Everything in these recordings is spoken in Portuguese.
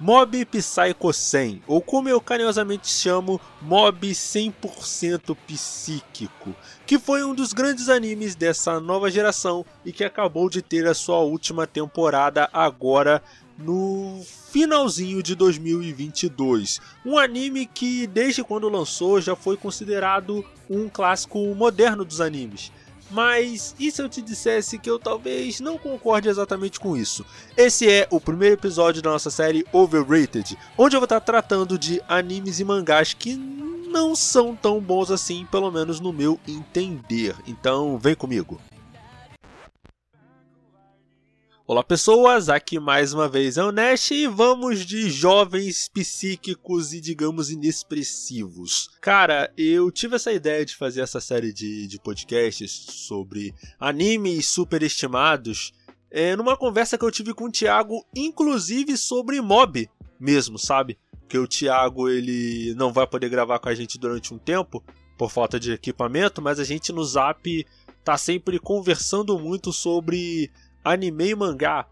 Mob Psycho 100, ou como eu carinhosamente chamo, Mob 100% Psíquico, que foi um dos grandes animes dessa nova geração e que acabou de ter a sua última temporada agora no finalzinho de 2022. Um anime que desde quando lançou já foi considerado um clássico moderno dos animes. Mas e se eu te dissesse que eu talvez não concorde exatamente com isso? Esse é o primeiro episódio da nossa série Overrated, onde eu vou estar tratando de animes e mangás que não são tão bons assim, pelo menos no meu entender. Então, vem comigo. Olá pessoas, aqui mais uma vez é o Nash e vamos de jovens psíquicos e digamos inexpressivos. Cara, eu tive essa ideia de fazer essa série de, de podcasts sobre animes superestimados é, numa conversa que eu tive com o Thiago, inclusive sobre mob mesmo, sabe? Que o Thiago ele não vai poder gravar com a gente durante um tempo por falta de equipamento, mas a gente no Zap tá sempre conversando muito sobre anime e mangá.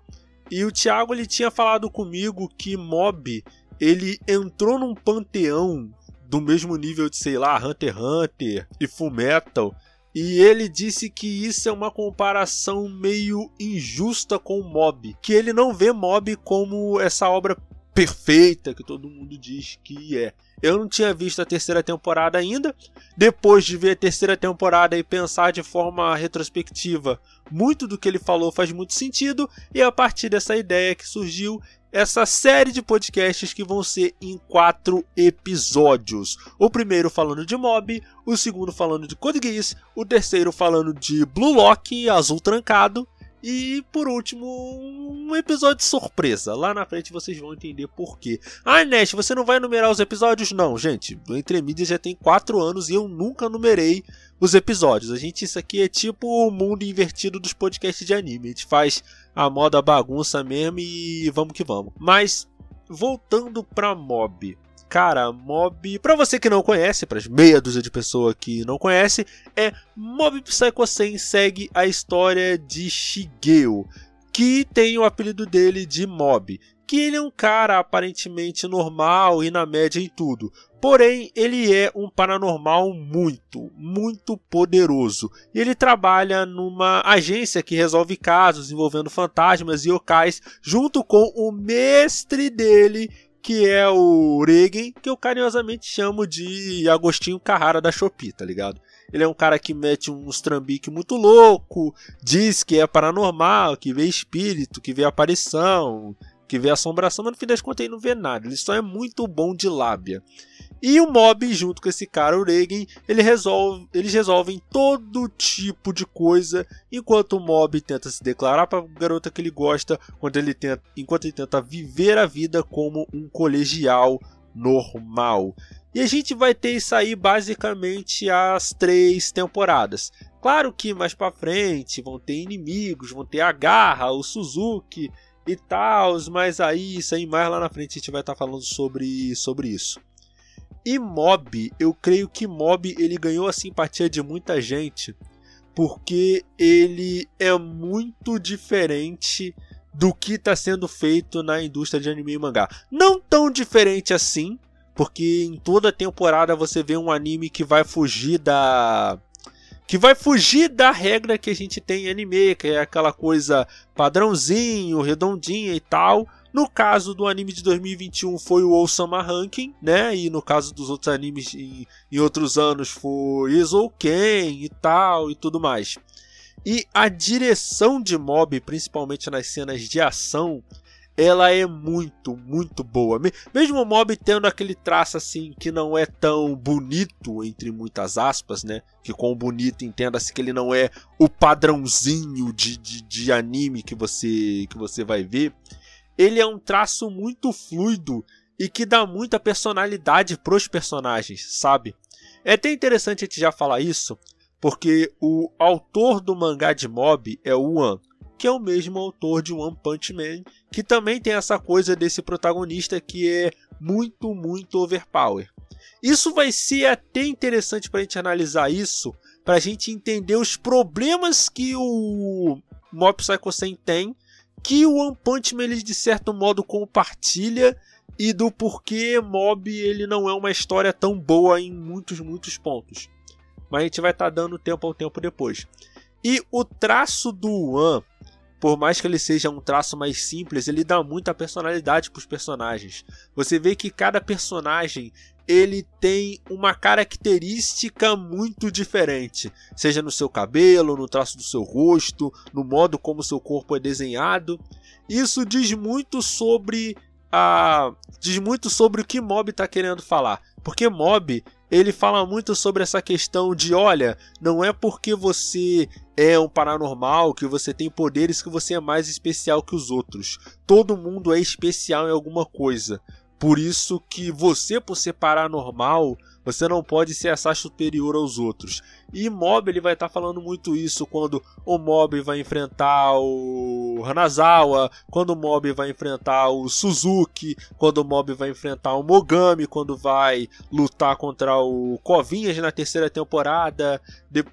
E o Thiago ele tinha falado comigo que Mob ele entrou num panteão do mesmo nível de, sei lá, Hunter x Hunter e Fullmetal. E ele disse que isso é uma comparação meio injusta com Mob, que ele não vê Mob como essa obra perfeita que todo mundo diz que é. Eu não tinha visto a terceira temporada ainda. Depois de ver a terceira temporada e pensar de forma retrospectiva, muito do que ele falou faz muito sentido. E a partir dessa ideia que surgiu essa série de podcasts que vão ser em quatro episódios. O primeiro falando de Mob, o segundo falando de Code Geass, o terceiro falando de Blue Lock, Azul Trancado, e por último, um episódio surpresa. Lá na frente vocês vão entender por quê. Ah, Nash, você não vai numerar os episódios? Não, gente. O Entre Mídias já tem 4 anos e eu nunca numerei os episódios. A gente, isso aqui é tipo o mundo invertido dos podcasts de anime. A gente faz a moda bagunça mesmo e vamos que vamos. Mas, voltando pra Mob. Cara, Mob, para você que não conhece, para as meia dúzia de pessoas que não conhece, é Mob Psycho 100 segue a história de Shigeo, que tem o apelido dele de Mob, que ele é um cara aparentemente normal e na média em tudo. Porém, ele é um paranormal muito, muito poderoso. Ele trabalha numa agência que resolve casos envolvendo fantasmas e yokais, junto com o mestre dele, que é o Regen, que eu carinhosamente chamo de Agostinho Carrara da Shopee, tá ligado? Ele é um cara que mete uns trambique muito louco, diz que é paranormal, que vê espírito, que vê aparição, que vê assombração, mas no fim das contas ele não vê nada. Ele só é muito bom de lábia. E o Mob, junto com esse cara, o Reagan, ele resolve, eles resolvem todo tipo de coisa, enquanto o Mob tenta se declarar para a garota que ele gosta, enquanto ele, tenta, enquanto ele tenta viver a vida como um colegial normal. E a gente vai ter isso aí basicamente as três temporadas. Claro que mais para frente vão ter inimigos, vão ter a Garra, o Suzuki e tal, mas aí isso aí mais lá na frente a gente vai estar tá falando sobre, sobre isso. E Mob, eu creio que Mob ele ganhou a simpatia de muita gente porque ele é muito diferente do que está sendo feito na indústria de anime e mangá. Não tão diferente assim, porque em toda temporada você vê um anime que vai fugir da que vai fugir da regra que a gente tem em anime, que é aquela coisa padrãozinho, redondinha e tal. No caso do anime de 2021 foi o Osama Ranking, né? E no caso dos outros animes em, em outros anos foi Izouken e tal e tudo mais. E a direção de Mob, principalmente nas cenas de ação, ela é muito, muito boa. Mesmo o Mob tendo aquele traço assim que não é tão bonito, entre muitas aspas, né? Que com bonito entenda-se que ele não é o padrãozinho de, de, de anime que você, que você vai ver ele é um traço muito fluido e que dá muita personalidade pros personagens, sabe? É até interessante a gente já falar isso, porque o autor do mangá de Mob é o One, que é o mesmo autor de One Punch Man, que também tem essa coisa desse protagonista que é muito, muito overpower. Isso vai ser até interessante para a gente analisar isso, para a gente entender os problemas que o Mob Psycho 100 tem que o One Punch Man ele, de certo modo compartilha e do porquê Mob ele não é uma história tão boa em muitos, muitos pontos. Mas a gente vai estar tá dando tempo ao tempo depois. E o traço do One, por mais que ele seja um traço mais simples, ele dá muita personalidade para os personagens. Você vê que cada personagem ele tem uma característica muito diferente, seja no seu cabelo, no traço do seu rosto, no modo como seu corpo é desenhado. Isso diz muito sobre a diz muito sobre o que Mob está querendo falar, porque Mob ele fala muito sobre essa questão de, olha, não é porque você é um paranormal, que você tem poderes, que você é mais especial que os outros. Todo mundo é especial em alguma coisa. Por isso que você, por ser paranormal, você não pode se achar superior aos outros. E Mob ele vai estar tá falando muito isso quando o Mob vai enfrentar o Hanazawa, quando o Mob vai enfrentar o Suzuki, quando o Mob vai enfrentar o Mogami, quando vai lutar contra o Kovinhas na terceira temporada. De...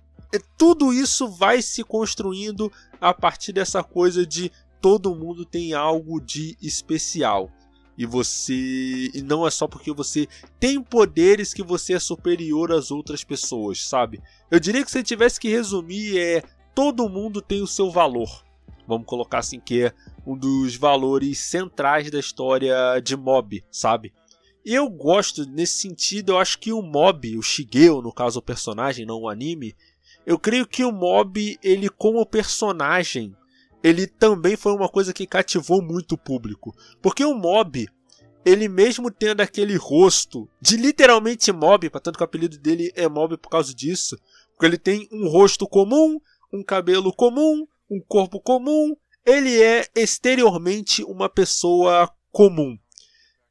Tudo isso vai se construindo a partir dessa coisa de todo mundo tem algo de especial e você e não é só porque você tem poderes que você é superior às outras pessoas, sabe? Eu diria que se tivesse que resumir é todo mundo tem o seu valor. Vamos colocar assim que é um dos valores centrais da história de Mob, sabe? Eu gosto nesse sentido, eu acho que o Mob, o Shigeo, no caso o personagem, não o anime, eu creio que o Mob, ele como personagem, ele também foi uma coisa que cativou muito o público. Porque o Mob, ele mesmo tendo aquele rosto de literalmente mob, tanto que o apelido dele é mob por causa disso, porque ele tem um rosto comum, um cabelo comum, um corpo comum, ele é exteriormente uma pessoa comum.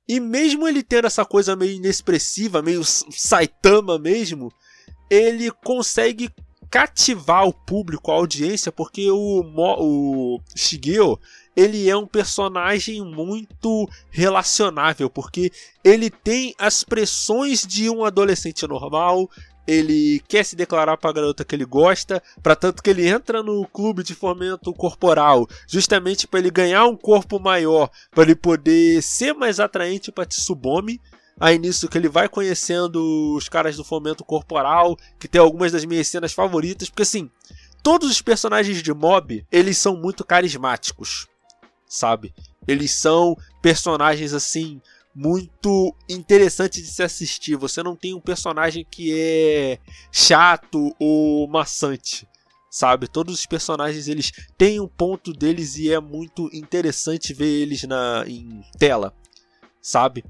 E mesmo ele tendo essa coisa meio inexpressiva, meio Saitama mesmo, ele consegue cativar o público, a audiência, porque o, o Shigeo ele é um personagem muito relacionável, porque ele tem as pressões de um adolescente normal, ele quer se declarar para a garota que ele gosta, para tanto que ele entra no clube de fomento corporal, justamente para ele ganhar um corpo maior, para ele poder ser mais atraente para Tsubome. Aí nisso que ele vai conhecendo os caras do fomento corporal, que tem algumas das minhas cenas favoritas, porque assim, todos os personagens de Mob, eles são muito carismáticos, sabe? Eles são personagens assim muito interessantes de se assistir. Você não tem um personagem que é chato ou maçante, sabe? Todos os personagens eles têm um ponto deles e é muito interessante ver eles na em tela, sabe?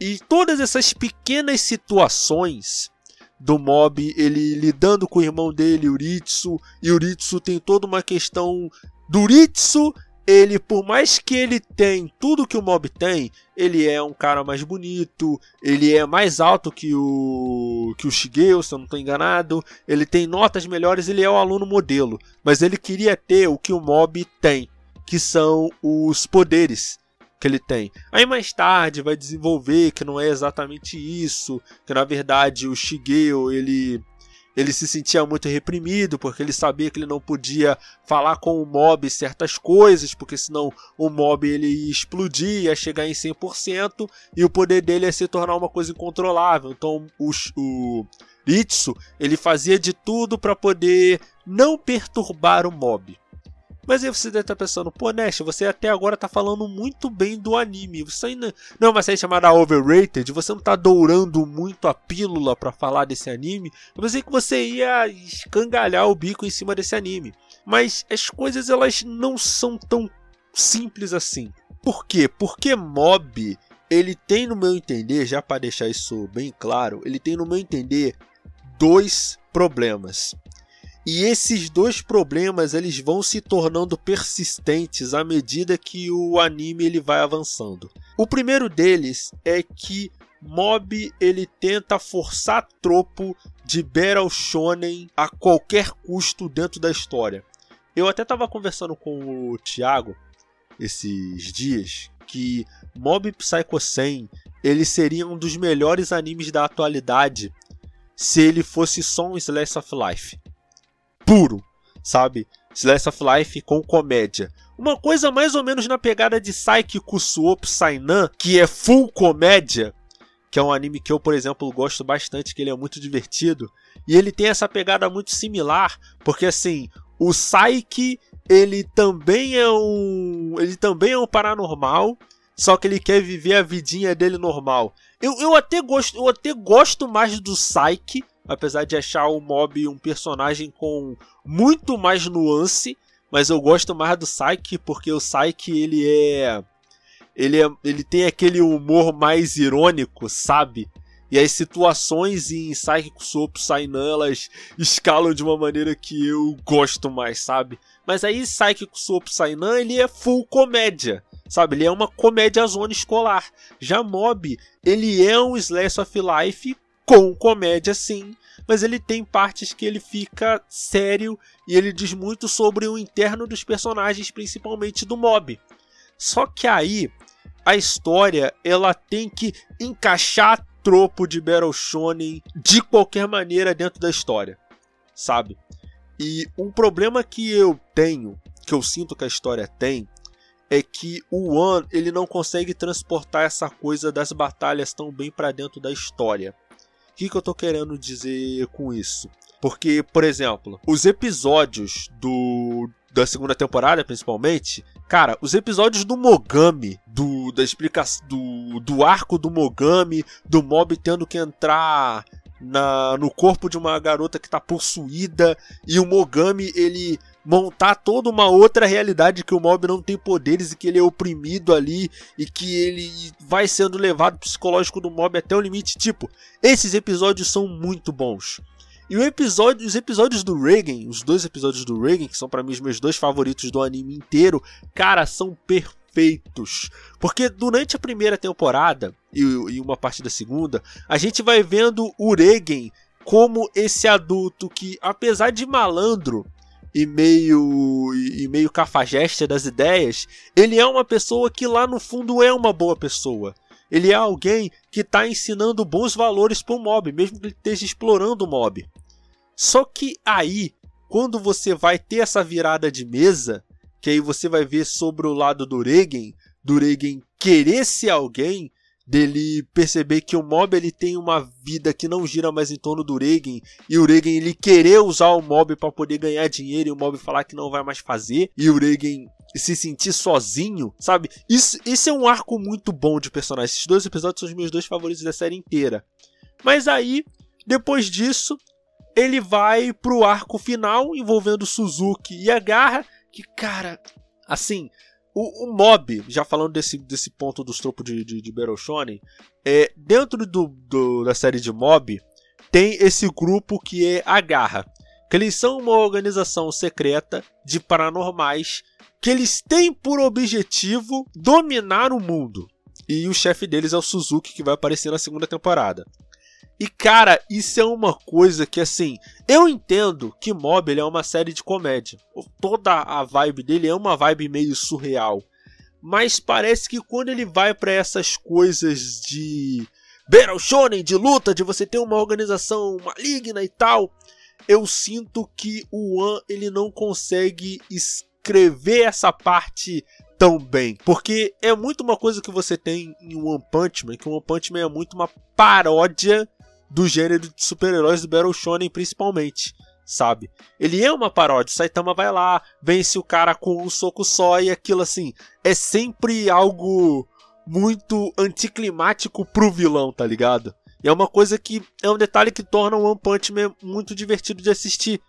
E todas essas pequenas situações do Mob, ele lidando com o irmão dele, Uritsu, e Uritsu tem toda uma questão do Uritsu, ele, por mais que ele tem tudo que o Mob tem, ele é um cara mais bonito, ele é mais alto que o que o Shigeo, se eu não estou enganado, ele tem notas melhores, ele é o aluno modelo, mas ele queria ter o que o Mob tem, que são os poderes que ele tem. Aí mais tarde vai desenvolver que não é exatamente isso, que na verdade o Shigeo ele ele se sentia muito reprimido porque ele sabia que ele não podia falar com o mob certas coisas, porque senão o mob ele ia explodir, ia chegar em 100% e o poder dele ia se tornar uma coisa incontrolável. Então o, o Itsu, ele fazia de tudo para poder não perturbar o mob. Mas aí você deve estar pensando, pô, Nash, você até agora tá falando muito bem do anime. Você ainda não é uma série chamada Overrated, você não tá dourando muito a pílula para falar desse anime. Eu pensei que você ia escangalhar o bico em cima desse anime. Mas as coisas elas não são tão simples assim. Por quê? Porque Mob, ele tem no meu entender, já para deixar isso bem claro, ele tem no meu entender dois problemas. E esses dois problemas eles vão se tornando persistentes à medida que o anime ele vai avançando. O primeiro deles é que Mob ele tenta forçar tropo de Battle Shonen a qualquer custo dentro da história. Eu até estava conversando com o Thiago esses dias que Mob Psycho 100 ele seria um dos melhores animes da atualidade se ele fosse só um slice of life puro, sabe? Slice of Life com comédia. Uma coisa mais ou menos na pegada de Saiki Kusuopu Sainan, que é full comédia, que é um anime que eu, por exemplo, gosto bastante, que ele é muito divertido. E ele tem essa pegada muito similar, porque assim, o Saiki, ele também é um, ele também é um paranormal, só que ele quer viver a vidinha dele normal. Eu, eu até gosto, eu até gosto mais do Saiki, apesar de achar o Mob um personagem com muito mais nuance, mas eu gosto mais do Psyche porque o Psyche ele é ele é, ele tem aquele humor mais irônico, sabe? E as situações em Psyche Soap Sainan, elas escalam de uma maneira que eu gosto mais, sabe? Mas aí Psyche Soap Sainan, ele é full comédia, sabe? Ele é uma comédia zona escolar. Já Mob, ele é um slice of life com comédia sim, mas ele tem partes que ele fica sério e ele diz muito sobre o interno dos personagens, principalmente do mob. Só que aí a história ela tem que encaixar tropo de Battle Shonen de qualquer maneira dentro da história, sabe? E um problema que eu tenho, que eu sinto que a história tem, é que o One ele não consegue transportar essa coisa das batalhas tão bem para dentro da história que, que eu tô querendo dizer com isso? Porque, por exemplo, os episódios do da segunda temporada, principalmente, cara, os episódios do Mogami, do da explicação do, do arco do Mogami, do Mob tendo que entrar na, no corpo de uma garota que tá possuída e o Mogami ele montar toda uma outra realidade que o mob não tem poderes e que ele é oprimido ali e que ele vai sendo levado psicológico do mob até o limite. Tipo, esses episódios são muito bons. E o episódio, os episódios do Reagan, os dois episódios do Reagan, que são para mim os meus dois favoritos do anime inteiro, cara, são perfeitos. Porque durante a primeira temporada e, e uma parte da segunda, a gente vai vendo o Reagan como esse adulto que, apesar de malandro, e meio e meio cafajeste das ideias, ele é uma pessoa que lá no fundo é uma boa pessoa. Ele é alguém que está ensinando bons valores para o mob, mesmo que ele esteja explorando o mob. Só que aí, quando você vai ter essa virada de mesa, que aí você vai ver sobre o lado do Regen, do Regen querer ser alguém, dele perceber que o mob ele tem uma vida que não gira mais em torno do Regen e o Regen ele querer usar o mob para poder ganhar dinheiro e o mob falar que não vai mais fazer e o Regen se sentir sozinho, sabe? Isso, esse é um arco muito bom de personagem. Esses dois episódios são os meus dois favoritos da série inteira. Mas aí, depois disso, ele vai pro arco final envolvendo Suzuki e a Garra, que cara, assim, o, o, mob, já falando desse, desse ponto dos tropos de, de, de é, dentro do, do, da série de mob, tem esse grupo que é a Garra. Que eles são uma organização secreta de paranormais que eles têm por objetivo dominar o mundo. E o chefe deles é o Suzuki, que vai aparecer na segunda temporada. E cara, isso é uma coisa que assim, eu entendo que Mob é uma série de comédia. Toda a vibe dele é uma vibe meio surreal. Mas parece que quando ele vai para essas coisas de Battle Shonen, de luta, de você ter uma organização maligna e tal, eu sinto que o One ele não consegue escrever essa parte tão bem. Porque é muito uma coisa que você tem em One Punch Man, que One Punch Man é muito uma paródia do gênero de super-heróis do Battle Shonen principalmente, sabe? Ele é uma paródia, Saitama vai lá, vence o cara com um soco só e aquilo assim, é sempre algo muito anticlimático pro vilão, tá ligado? E é uma coisa que é um detalhe que torna o One Punch Man muito divertido de assistir.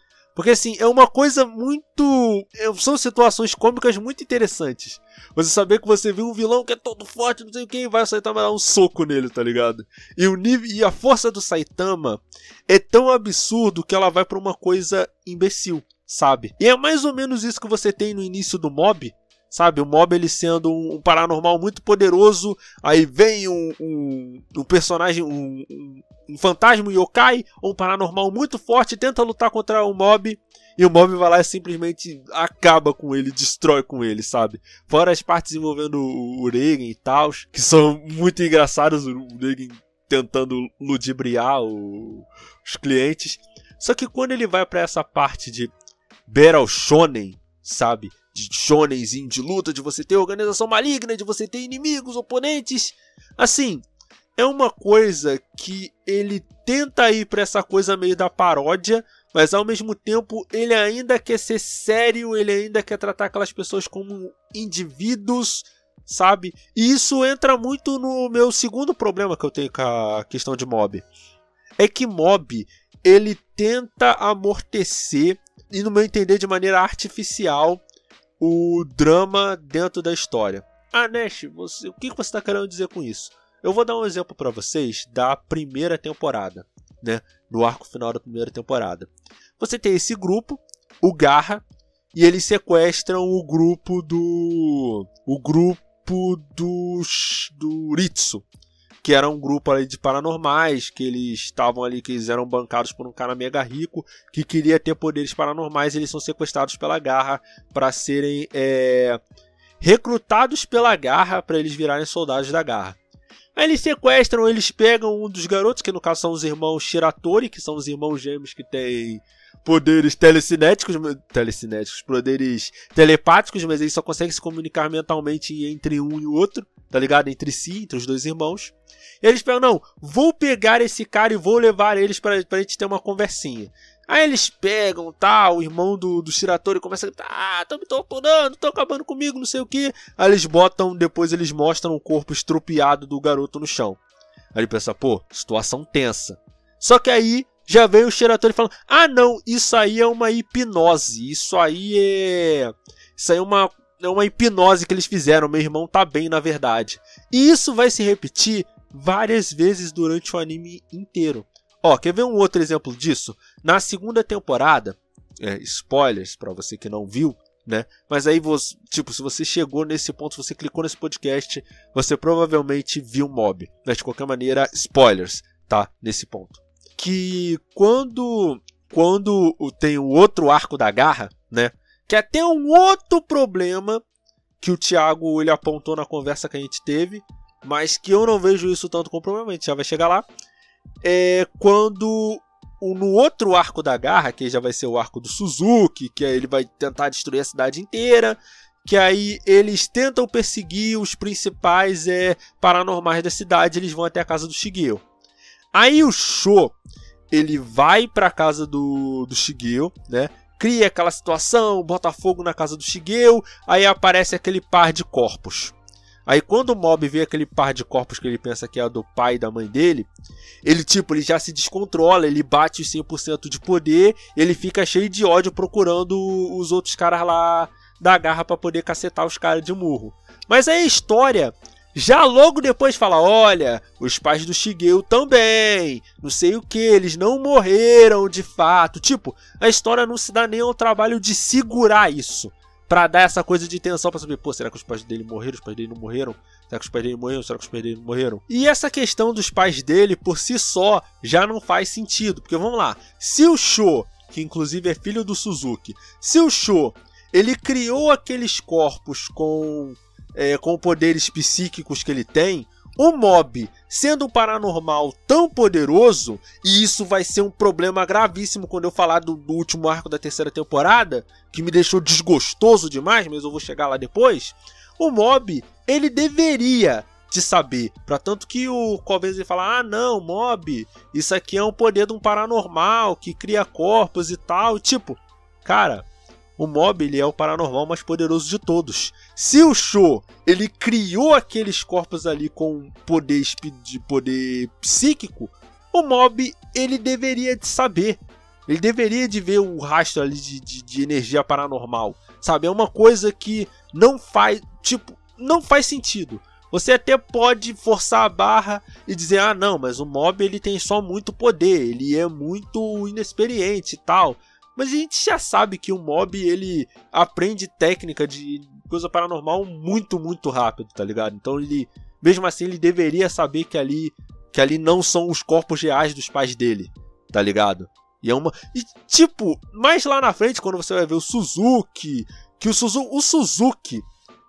Porque assim, é uma coisa muito. É, são situações cômicas muito interessantes. Você saber que você viu um vilão que é todo forte, não sei o que, e vai o Saitama dar um soco nele, tá ligado? E, o nível, e a força do Saitama é tão absurdo que ela vai para uma coisa imbecil, sabe? E é mais ou menos isso que você tem no início do mob, sabe? O mob ele sendo um, um paranormal muito poderoso, aí vem um, um, um personagem, um, um, fantasma, um yokai, ou um paranormal muito forte, tenta lutar contra o mob, e o mob vai lá e simplesmente acaba com ele, destrói com ele, sabe? Fora as partes envolvendo o, Regen e tal, que são muito engraçadas, o Regen tentando ludibriar o, os clientes. Só que quando ele vai para essa parte de Battle Shonen, sabe? De shonenzinho de luta, de você ter organização maligna, de você ter inimigos, oponentes. Assim, é uma coisa que ele tenta ir para essa coisa meio da paródia, mas ao mesmo tempo ele ainda quer ser sério, ele ainda quer tratar aquelas pessoas como indivíduos, sabe? E isso entra muito no meu segundo problema que eu tenho com a questão de mob. É que mob ele tenta amortecer e no meu entender de maneira artificial o drama dentro da história. Ah, Nash, você, o que você está querendo dizer com isso? Eu vou dar um exemplo para vocês da primeira temporada, né? No arco final da primeira temporada. Você tem esse grupo, o Garra, e eles sequestram o grupo do. O grupo dos. do Ritsu. Que era um grupo ali de paranormais, que eles estavam ali, que eles eram bancados por um cara mega rico, que queria ter poderes paranormais, eles são sequestrados pela Garra para serem é, recrutados pela Garra para eles virarem soldados da Garra. Aí eles sequestram, eles pegam um dos garotos, que no caso são os irmãos Shiratori, que são os irmãos gêmeos que têm poderes telecinéticos, telecinéticos, poderes telepáticos, mas eles só conseguem se comunicar mentalmente entre um e o outro, tá ligado? Entre si, entre os dois irmãos. E eles pegam, não, vou pegar esse cara e vou levar eles pra, pra gente ter uma conversinha. Aí eles pegam, tá, o irmão do, do Shiratori começa a ah, tão me torturando, estão acabando comigo, não sei o que. Aí eles botam, depois eles mostram o corpo estropiado do garoto no chão. Aí ele pensa, pô, situação tensa. Só que aí já veio o Shiratori falando, ah não, isso aí é uma hipnose, isso aí é... Isso aí é uma, é uma hipnose que eles fizeram, meu irmão tá bem na verdade. E isso vai se repetir várias vezes durante o anime inteiro. Ó, quer ver um outro exemplo disso? Na segunda temporada, é, spoilers para você que não viu, né? Mas aí tipo, se você chegou nesse ponto, se você clicou nesse podcast, você provavelmente viu Mob. Mas de qualquer maneira, spoilers, tá? Nesse ponto. Que quando quando tem o outro arco da garra, né? Que até um outro problema que o Thiago ele apontou na conversa que a gente teve, mas que eu não vejo isso tanto como problema, a gente já vai chegar lá é quando no outro arco da garra, que já vai ser o arco do Suzuki, que aí ele vai tentar destruir a cidade inteira, que aí eles tentam perseguir os principais é, paranormais da cidade, eles vão até a casa do Shigeo. Aí o Sho, ele vai para a casa do, do Shigeo, né? Cria aquela situação, bota fogo na casa do Shigeo, aí aparece aquele par de corpos. Aí quando o Mob vê aquele par de corpos que ele pensa que é do pai e da mãe dele, ele tipo, ele já se descontrola, ele bate os 100% de poder, ele fica cheio de ódio procurando os outros caras lá da garra para poder cacetar os caras de murro. Mas aí a história já logo depois fala: olha, os pais do Shigeu também, não sei o que, eles não morreram de fato. Tipo, a história não se dá nem ao trabalho de segurar isso para dar essa coisa de tensão para saber, pô, será que os pais dele morreram? Os pais dele não morreram? Será que os pais dele morreram? Será que os pais dele não morreram? E essa questão dos pais dele por si só já não faz sentido, porque vamos lá, se o Sho, que inclusive é filho do Suzuki, se o Sho ele criou aqueles corpos com é, com poderes psíquicos que ele tem, o mob, sendo um paranormal tão poderoso, e isso vai ser um problema gravíssimo quando eu falar do, do, último arco da terceira temporada, que me deixou desgostoso demais, mas eu vou chegar lá depois. O mob, ele deveria de saber. Para tanto que o Covens fala: ah, não, mob, isso aqui é um poder de um paranormal que cria corpos e tal. Tipo, cara, o Mob ele é o paranormal mais poderoso de todos. Se o Show ele criou aqueles corpos ali com poder de poder psíquico, o Mob ele deveria de saber. Ele deveria de ver o rastro ali de, de, de energia paranormal. Sabe? É uma coisa que não faz. Tipo, não faz sentido. Você até pode forçar a barra e dizer: ah, não, mas o mob ele tem só muito poder, ele é muito inexperiente e tal. Mas a gente já sabe que o mob ele aprende técnica de coisa paranormal muito, muito rápido, tá ligado? Então ele, mesmo assim, ele deveria saber que ali, que ali não são os corpos reais dos pais dele, tá ligado? E é uma. E, tipo, mais lá na frente, quando você vai ver o Suzuki, que o, Suzu, o Suzuki,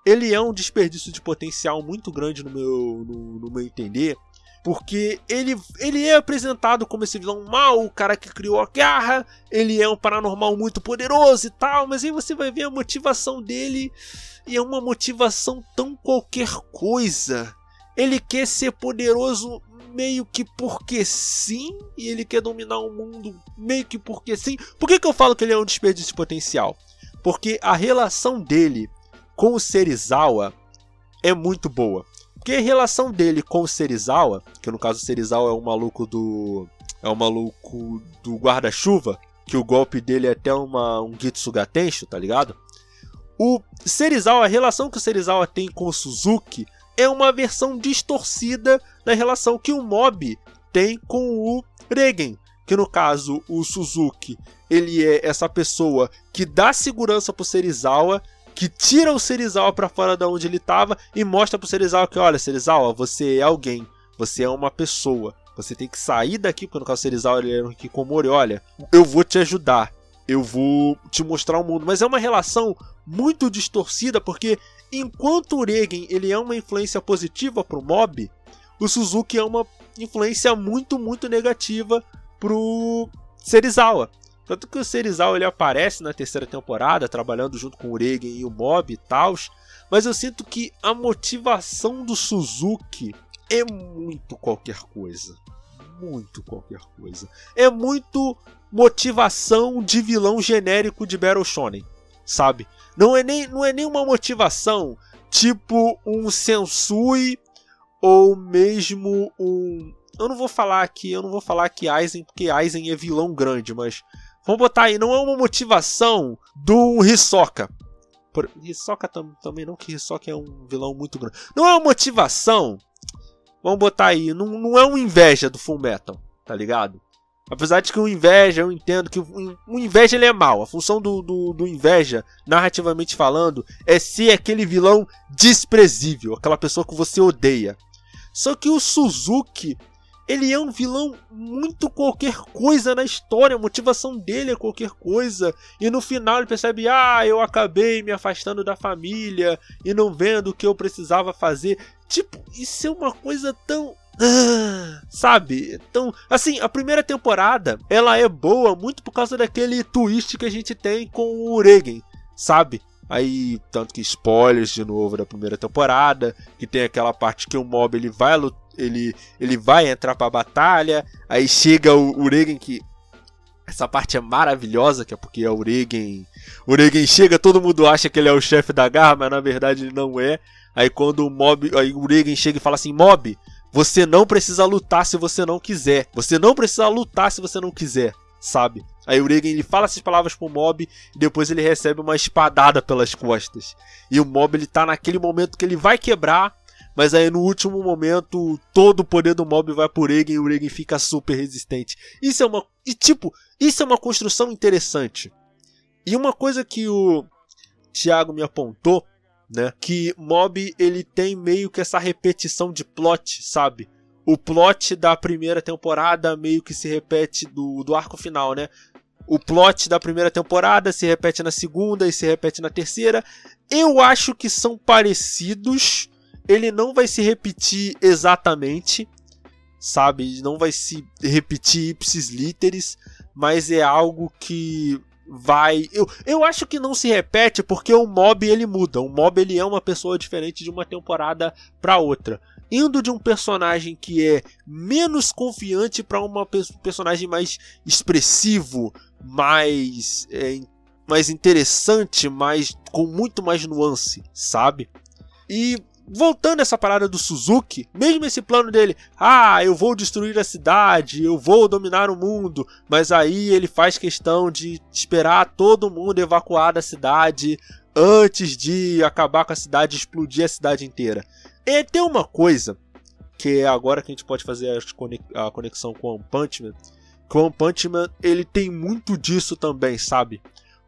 ele é um desperdício de potencial muito grande no meu, no, no meu entender, Porque ele, ele é apresentado como esse vilão mau, o cara que criou a guerra, ele é um paranormal muito poderoso e tal, mas aí você vai ver a motivação dele e é uma motivação tão qualquer coisa. Ele quer ser poderoso meio que porque sim, e ele quer dominar o mundo meio que porque sim. Por que, que eu falo que ele é um desperdício potencial? Porque a relação dele com o Serizawa é muito boa. A relação dele com o Serizawa, que no caso o Serizawa é o maluco do. É o maluco do guarda-chuva, que o golpe dele é até uma, um Gitsuga Tensho, tá ligado? O Serizawa, a relação que o Serizawa tem com o Suzuki é uma versão distorcida da relação que o Mob tem com o Regen. Que no caso, o Suzuki, ele é essa pessoa que dá segurança pro Serizawa que tira o Serizawa para fora da onde ele estava e mostra pro Serizawa que, olha, Serizawa, você é alguém, você é uma pessoa. Você tem que sair daqui, porque no caso Serizawa ele era um Hikikomori, olha, eu vou te ajudar, eu vou te mostrar o mundo. Mas é uma relação muito distorcida, porque enquanto o Regen ele é uma influência positiva pro mob, o Suzuki é uma influência muito, muito negativa pro Serizawa. Tanto que o Serizawa ele aparece na terceira temporada, trabalhando junto com o Regen e o Mob e tal. Mas eu sinto que a motivação do Suzuki é muito qualquer coisa. Muito qualquer coisa. É muito motivação de vilão genérico de Battle Shonen, sabe? Não é nem, não é nem uma motivação tipo um Sensui ou mesmo um. Eu não vou falar aqui, eu não vou falar que Aizen, porque Aizen é vilão grande, mas Vamos botar aí, não é uma motivação do Hisoka. Por, Hisoka tam, também não, que Hisoka é um vilão muito grande. Não é uma motivação. Vamos botar aí, não, não é uma inveja do Full Metal, tá ligado? Apesar de que o inveja, eu entendo que o, inveja ele é mal. A função do, do, do, inveja, narrativamente falando, é ser aquele vilão desprezível, aquela pessoa que você odeia. Só que o Suzuki, ele é um vilão muito qualquer coisa na história, a motivação dele é qualquer coisa, e no final ele percebe: ah, eu acabei me afastando da família e não vendo o que eu precisava fazer. Tipo, isso é uma coisa tão. Ah, sabe? Então, assim, a primeira temporada ela é boa muito por causa daquele twist que a gente tem com o Regen, sabe? Aí, tanto que spoilers de novo da primeira temporada, que tem aquela parte que o mob ele vai ele, ele vai entrar pra batalha, aí chega o, o Regen que essa parte é maravilhosa, que é porque é o Regen. O Regen chega, todo mundo acha que ele é o chefe da garra, mas na verdade ele não é. Aí quando o mob, aí o Regen chega e fala assim: "Mob, você não precisa lutar se você não quiser. Você não precisa lutar se você não quiser", sabe? Aí o Regen ele fala essas palavras pro mob e depois ele recebe uma espadada pelas costas. E o mob ele tá naquele momento que ele vai quebrar, mas aí no último momento todo o poder do mob vai pro Regen e o Regen fica super resistente. Isso é uma. E tipo, isso é uma construção interessante. E uma coisa que o Thiago me apontou, né? Que mob ele tem meio que essa repetição de plot, sabe? O plot da primeira temporada meio que se repete do, do arco final, né? O plot da primeira temporada se repete na segunda e se repete na terceira. Eu acho que são parecidos, ele não vai se repetir exatamente, sabe? Não vai se repetir ipsis literis, mas é algo que vai. Eu, eu acho que não se repete porque o mob ele muda. O mob ele é uma pessoa diferente de uma temporada para outra. Indo de um personagem que é menos confiante para um personagem mais expressivo, mais, é, mais interessante, mais com muito mais nuance, sabe? E voltando essa parada do Suzuki, mesmo esse plano dele, ah, eu vou destruir a cidade, eu vou dominar o mundo, mas aí ele faz questão de esperar todo mundo evacuar da cidade antes de acabar com a cidade, explodir a cidade inteira. E tem uma coisa que é agora que a gente pode fazer a conexão com o One Punch Man, que o One Punch Man ele tem muito disso também, sabe?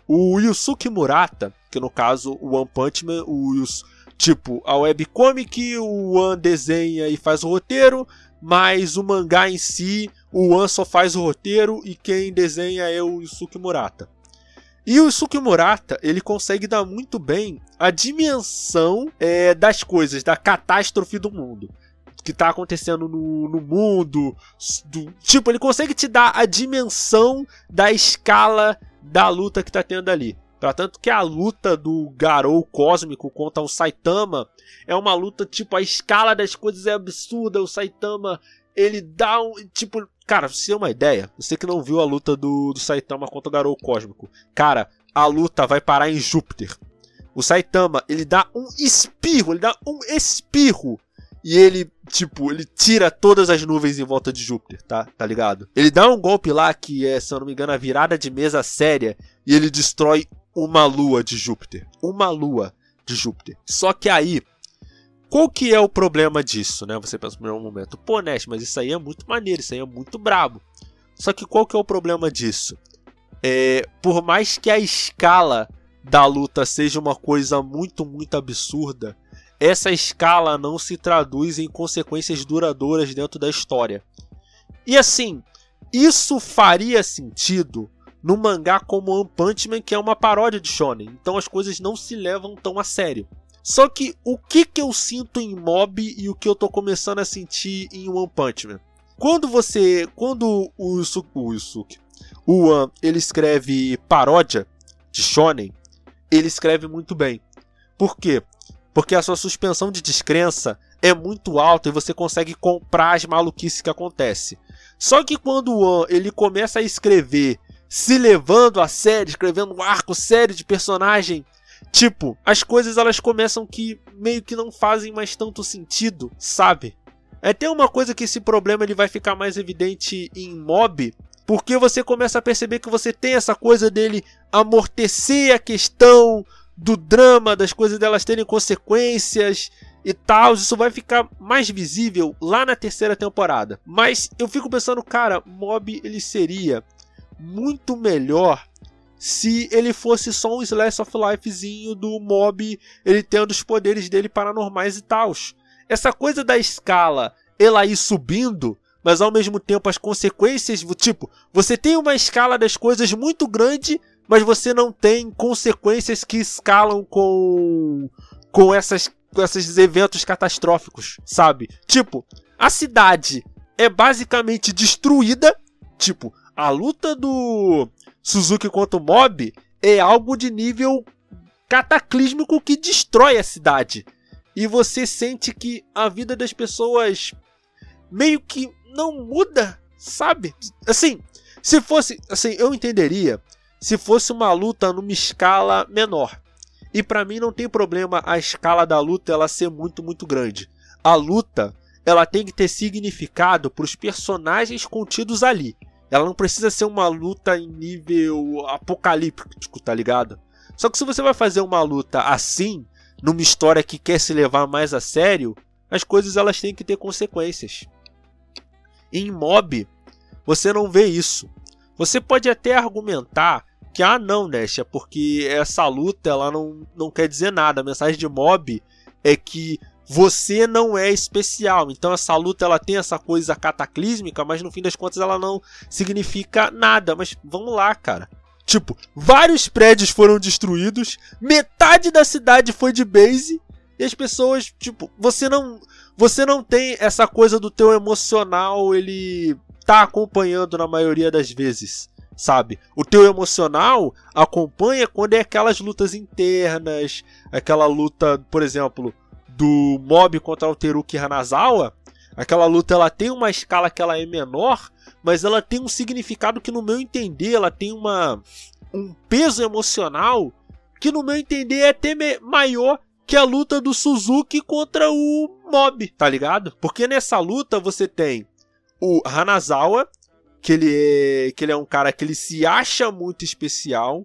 O Yusuke Murata, que no caso o One Punch Man, o Yusuke Tipo, a webcomic, o One desenha e faz o roteiro, mas o mangá em si, o One só faz o roteiro e quem desenha é o Yusuke Murata. E o Yusuke Murata, ele consegue dar muito bem a dimensão é, das coisas, da catástrofe do mundo. que tá acontecendo no, no mundo. Do, tipo, ele consegue te dar a dimensão da escala da luta que tá tendo ali. Pra tanto que a luta do Garou Cósmico contra o Saitama é uma luta, tipo, a escala das coisas é absurda. O Saitama, ele dá um. Tipo, cara, você ter uma ideia, você que não viu a luta do, do Saitama contra o Garou Cósmico. Cara, a luta vai parar em Júpiter. O Saitama, ele dá um espirro, ele dá um espirro. E ele, tipo, ele tira todas as nuvens em volta de Júpiter, tá? Tá ligado? Ele dá um golpe lá que é, se eu não me engano, a virada de mesa séria. E ele destrói uma lua de Júpiter. Uma lua de Júpiter. Só que aí, qual que é o problema disso, né? Você pensa no primeiro momento, pô, Nash, mas isso aí é muito maneiro, isso aí é muito brabo. Só que qual que é o problema disso? É, por mais que a escala da luta seja uma coisa muito, muito absurda, essa escala não se traduz em consequências duradouras dentro da história. E assim, isso faria sentido no mangá como One Punch Man, que é uma paródia de shonen. Então as coisas não se levam tão a sério. Só que o que, que eu sinto em Mob e o que eu tô começando a sentir em One Punch Man? Quando você. Quando o Yusuke. O Yusuke. O One, ele escreve paródia de Shonen, ele escreve muito bem. Por quê? Porque a sua suspensão de descrença é muito alta e você consegue comprar as maluquices que acontecem. Só que quando o One ele começa a escrever se levando a sério, escrevendo um arco sério de personagem, tipo, as coisas elas começam que meio que não fazem mais tanto sentido, sabe? É até uma coisa que esse problema ele vai ficar mais evidente em Mob, porque você começa a perceber que você tem essa coisa dele amortecer a questão do drama, das coisas delas terem consequências e tal. Isso vai ficar mais visível lá na terceira temporada. Mas eu fico pensando, cara, Mob ele seria muito melhor se ele fosse só um slice of lifezinho do mob, ele tendo os poderes dele paranormais e tal. Essa coisa da escala, ela ir subindo, mas ao mesmo tempo as consequências, tipo, você tem uma escala das coisas muito grande, mas você não tem consequências que escalam com com essas com esses eventos catastróficos, sabe? Tipo, a cidade é basicamente destruída, tipo, a luta do Suzuki contra o Mob é algo de nível cataclísmico que destrói a cidade. E você sente que a vida das pessoas meio que não muda, sabe? Assim, se fosse, assim, eu entenderia se fosse uma luta numa escala menor. E para mim não tem problema a escala da luta ela ser muito muito grande. A luta, ela tem que ter significado para os personagens contidos ali. Ela não precisa ser uma luta em nível apocalíptico, tá ligado? Só que se você vai fazer uma luta assim, numa história que quer se levar mais a sério, as coisas elas têm que ter consequências. Em Mob, você não vê isso. Você pode até argumentar que ah não, Nash, é porque essa luta ela não, não quer dizer nada. A mensagem de Mob é que você não é especial. Então essa luta ela tem essa coisa cataclísmica, mas no fim das contas ela não significa nada. Mas vamos lá, cara. Tipo, vários prédios foram destruídos, metade da cidade foi de base e as pessoas, tipo, você não você não tem essa coisa do teu emocional, ele tá acompanhando na maioria das vezes, sabe? O teu emocional acompanha quando é aquelas lutas internas, aquela luta, por exemplo, do Mob contra o Teruki Hanazawa, aquela luta ela tem uma escala que ela é menor, mas ela tem um significado que no meu entender ela tem uma um peso emocional que no meu entender é até maior que a luta do Suzuki contra o Mob, tá ligado? Porque nessa luta você tem o Hanazawa, que ele é, que ele é um cara que ele se acha muito especial,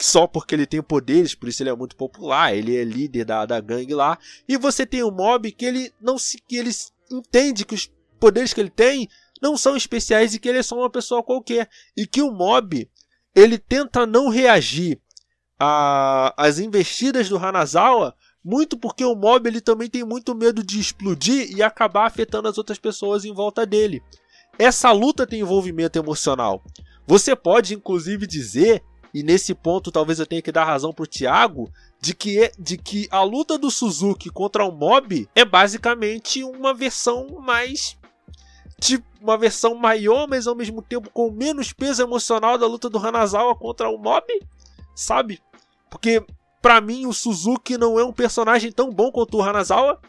só porque ele tem poderes, por isso ele é muito popular, ele é líder da, da gangue lá. E você tem o Mob que ele não se que ele entende que os poderes que ele tem não são especiais e que ele é só uma pessoa qualquer. E que o Mob ele tenta não reagir às investidas do Hanazawa, muito porque o Mob ele também tem muito medo de explodir e acabar afetando as outras pessoas em volta dele. Essa luta tem envolvimento emocional. Você pode inclusive dizer e nesse ponto talvez eu tenha que dar razão pro Thiago, de que, é, de que a luta do Suzuki contra o Mob é basicamente uma versão mais. Tipo, uma versão maior, mas ao mesmo tempo com menos peso emocional da luta do Hanazawa contra o Mob, sabe? Porque, para mim, o Suzuki não é um personagem tão bom quanto o Hanazawa,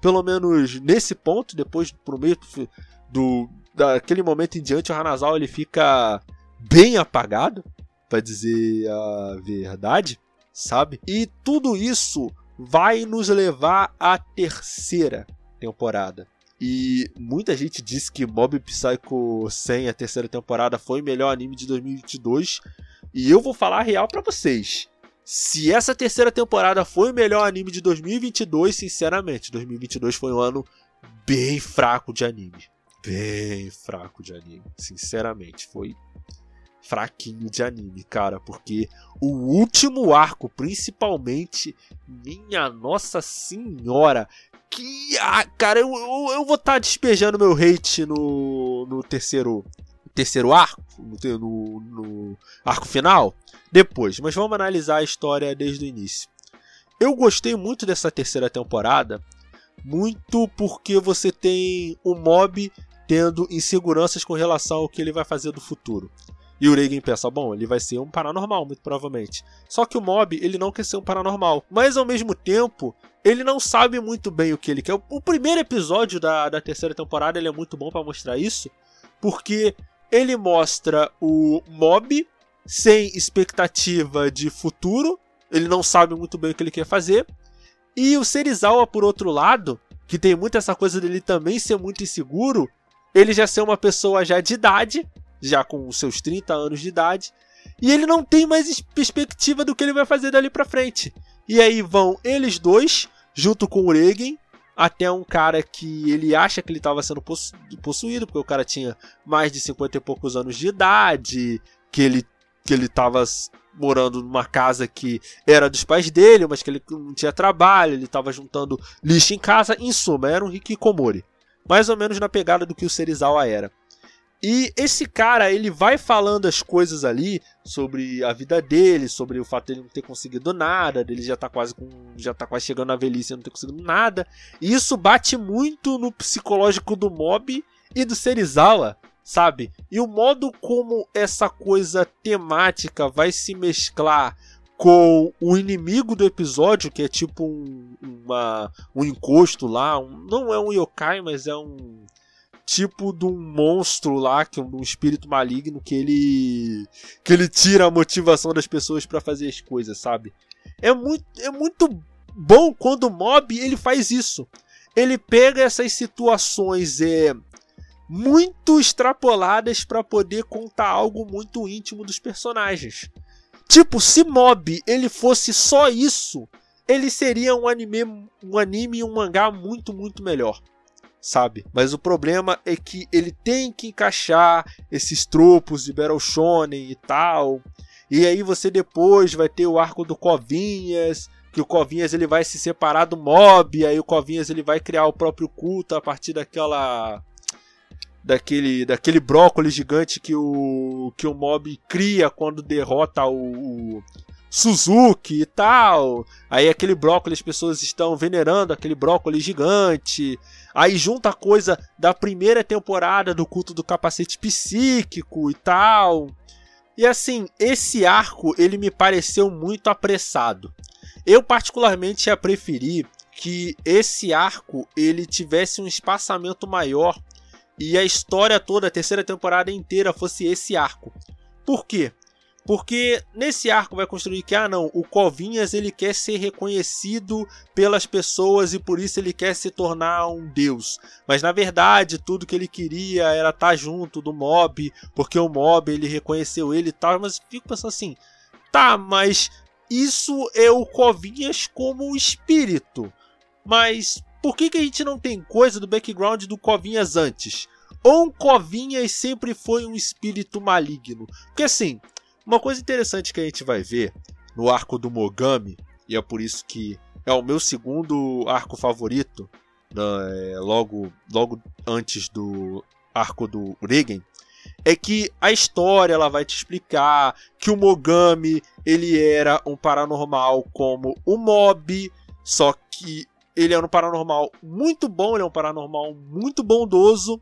pelo menos nesse ponto, depois pro meio do daquele momento em diante o Hanazawa ele fica bem apagado, para dizer a verdade, sabe? E tudo isso vai nos levar à terceira temporada. E muita gente disse que Mob Psycho 100, a terceira temporada, foi o melhor anime de 2022. E eu vou falar real para vocês. Se essa terceira temporada foi o melhor anime de 2022, sinceramente, 2022 foi um ano bem fraco de anime. Bem fraco de anime, sinceramente. Foi fraquinho de anime, cara, porque o último arco, principalmente, minha Nossa Senhora, que. Ah, cara, eu, eu, eu vou estar tá despejando meu hate no, no terceiro terceiro arco, no, no, no, arco final, depois. Mas vamos analisar a história desde o início. Eu gostei muito dessa terceira temporada, muito porque você tem o mob tendo inseguranças com relação ao que ele vai fazer do futuro. E o Reagan pensa, bom, ele vai ser um paranormal, muito provavelmente. Só que o Mob, ele não quer ser um paranormal. Mas ao mesmo tempo, ele não sabe muito bem o que ele quer. O primeiro episódio da, da terceira temporada ele é muito bom para mostrar isso. Porque ele mostra o Mob sem expectativa de futuro. Ele não sabe muito bem o que ele quer fazer. E o Serizawa, por outro lado, que tem muito essa coisa dele também ser muito inseguro, ele já ser uma pessoa já de idade, já com os seus 30 anos de idade, e ele não tem mais perspectiva do que ele vai fazer dali para frente. E aí vão eles dois, junto com o Regen, até um cara que ele acha que ele estava sendo possuído, porque o cara tinha mais de 50 e poucos anos de idade, que ele que ele estava morando numa casa que era dos pais dele, mas que ele não tinha trabalho, ele estava juntando lixo em casa, em suma, era um hikikomori. Mais ou menos na pegada do que o Serizawa era. E esse cara, ele vai falando as coisas ali sobre a vida dele, sobre o fato de ele não ter conseguido nada, dele já tá quase com, já tá quase chegando na velhice e não ter conseguido nada. E isso bate muito no psicológico do Mob e do Serizawa, sabe? E o modo como essa coisa temática vai se mesclar com o inimigo do episódio, que é tipo um, uma, um encosto lá, um, não é um yokai, mas é um tipo de um monstro lá, que é um espírito maligno que ele que ele tira a motivação das pessoas para fazer as coisas, sabe? É muito é muito bom quando o mob ele faz isso. Ele pega essas situações é muito extrapoladas para poder contar algo muito íntimo dos personagens. Tipo, se Mob ele fosse só isso, ele seria um anime, um anime e um mangá muito, muito melhor sabe? Mas o problema é que ele tem que encaixar esses tropos de Battle Shonen e tal. E aí você depois vai ter o arco do Covinhas, que o Covinhas ele vai se separar do mob, aí o Covinhas ele vai criar o próprio culto a partir daquela daquele daquele brócolis gigante que o que o mob cria quando derrota o, o Suzuki e tal. Aí aquele brócolis as pessoas estão venerando aquele brócolis gigante. Aí junta a coisa da primeira temporada do culto do capacete psíquico e tal. E assim, esse arco ele me pareceu muito apressado. Eu particularmente ia preferir que esse arco ele tivesse um espaçamento maior e a história toda, a terceira temporada inteira fosse esse arco. Por quê? Porque nesse arco vai construir que, ah não, o Covinhas ele quer ser reconhecido pelas pessoas e por isso ele quer se tornar um deus. Mas na verdade tudo que ele queria era estar tá junto do mob, porque o mob ele reconheceu ele e tal. Mas fico pensando assim, tá, mas isso é o Covinhas como espírito. Mas por que, que a gente não tem coisa do background do Covinhas antes? Ou um Covinhas sempre foi um espírito maligno? Porque assim, uma coisa interessante que a gente vai ver no arco do Mogami, e é por isso que é o meu segundo arco favorito, né, logo, logo antes do arco do Regen, é que a história ela vai te explicar que o Mogami ele era um paranormal como o Mob, só que ele era um paranormal muito bom, ele é um paranormal muito bondoso,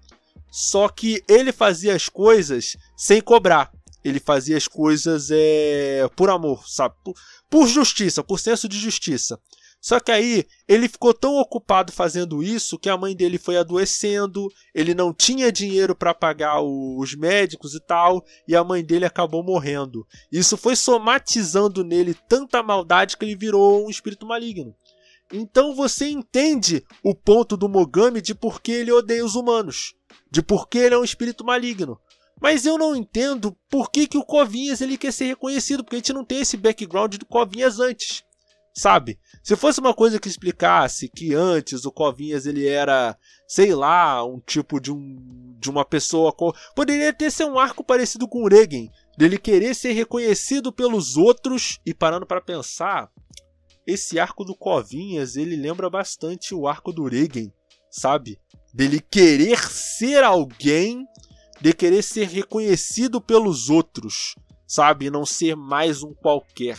só que ele fazia as coisas sem cobrar. Ele fazia as coisas é, por amor, sabe? Por, por justiça, por senso de justiça. Só que aí ele ficou tão ocupado fazendo isso que a mãe dele foi adoecendo, ele não tinha dinheiro para pagar os médicos e tal, e a mãe dele acabou morrendo. Isso foi somatizando nele tanta maldade que ele virou um espírito maligno. Então você entende o ponto do Mogami de por que ele odeia os humanos, de por que ele é um espírito maligno. Mas eu não entendo por que, que o Covinhas ele quer ser reconhecido, porque a gente não tem esse background do Covinhas antes. Sabe? Se fosse uma coisa que explicasse que antes o Covinhas ele era, sei lá, um tipo de um de uma pessoa, poderia ter ser um arco parecido com o Regen, dele querer ser reconhecido pelos outros e parando para pensar, esse arco do Covinhas, ele lembra bastante o arco do Regen, sabe? Dele querer ser alguém, de querer ser reconhecido pelos outros, sabe? E não ser mais um qualquer.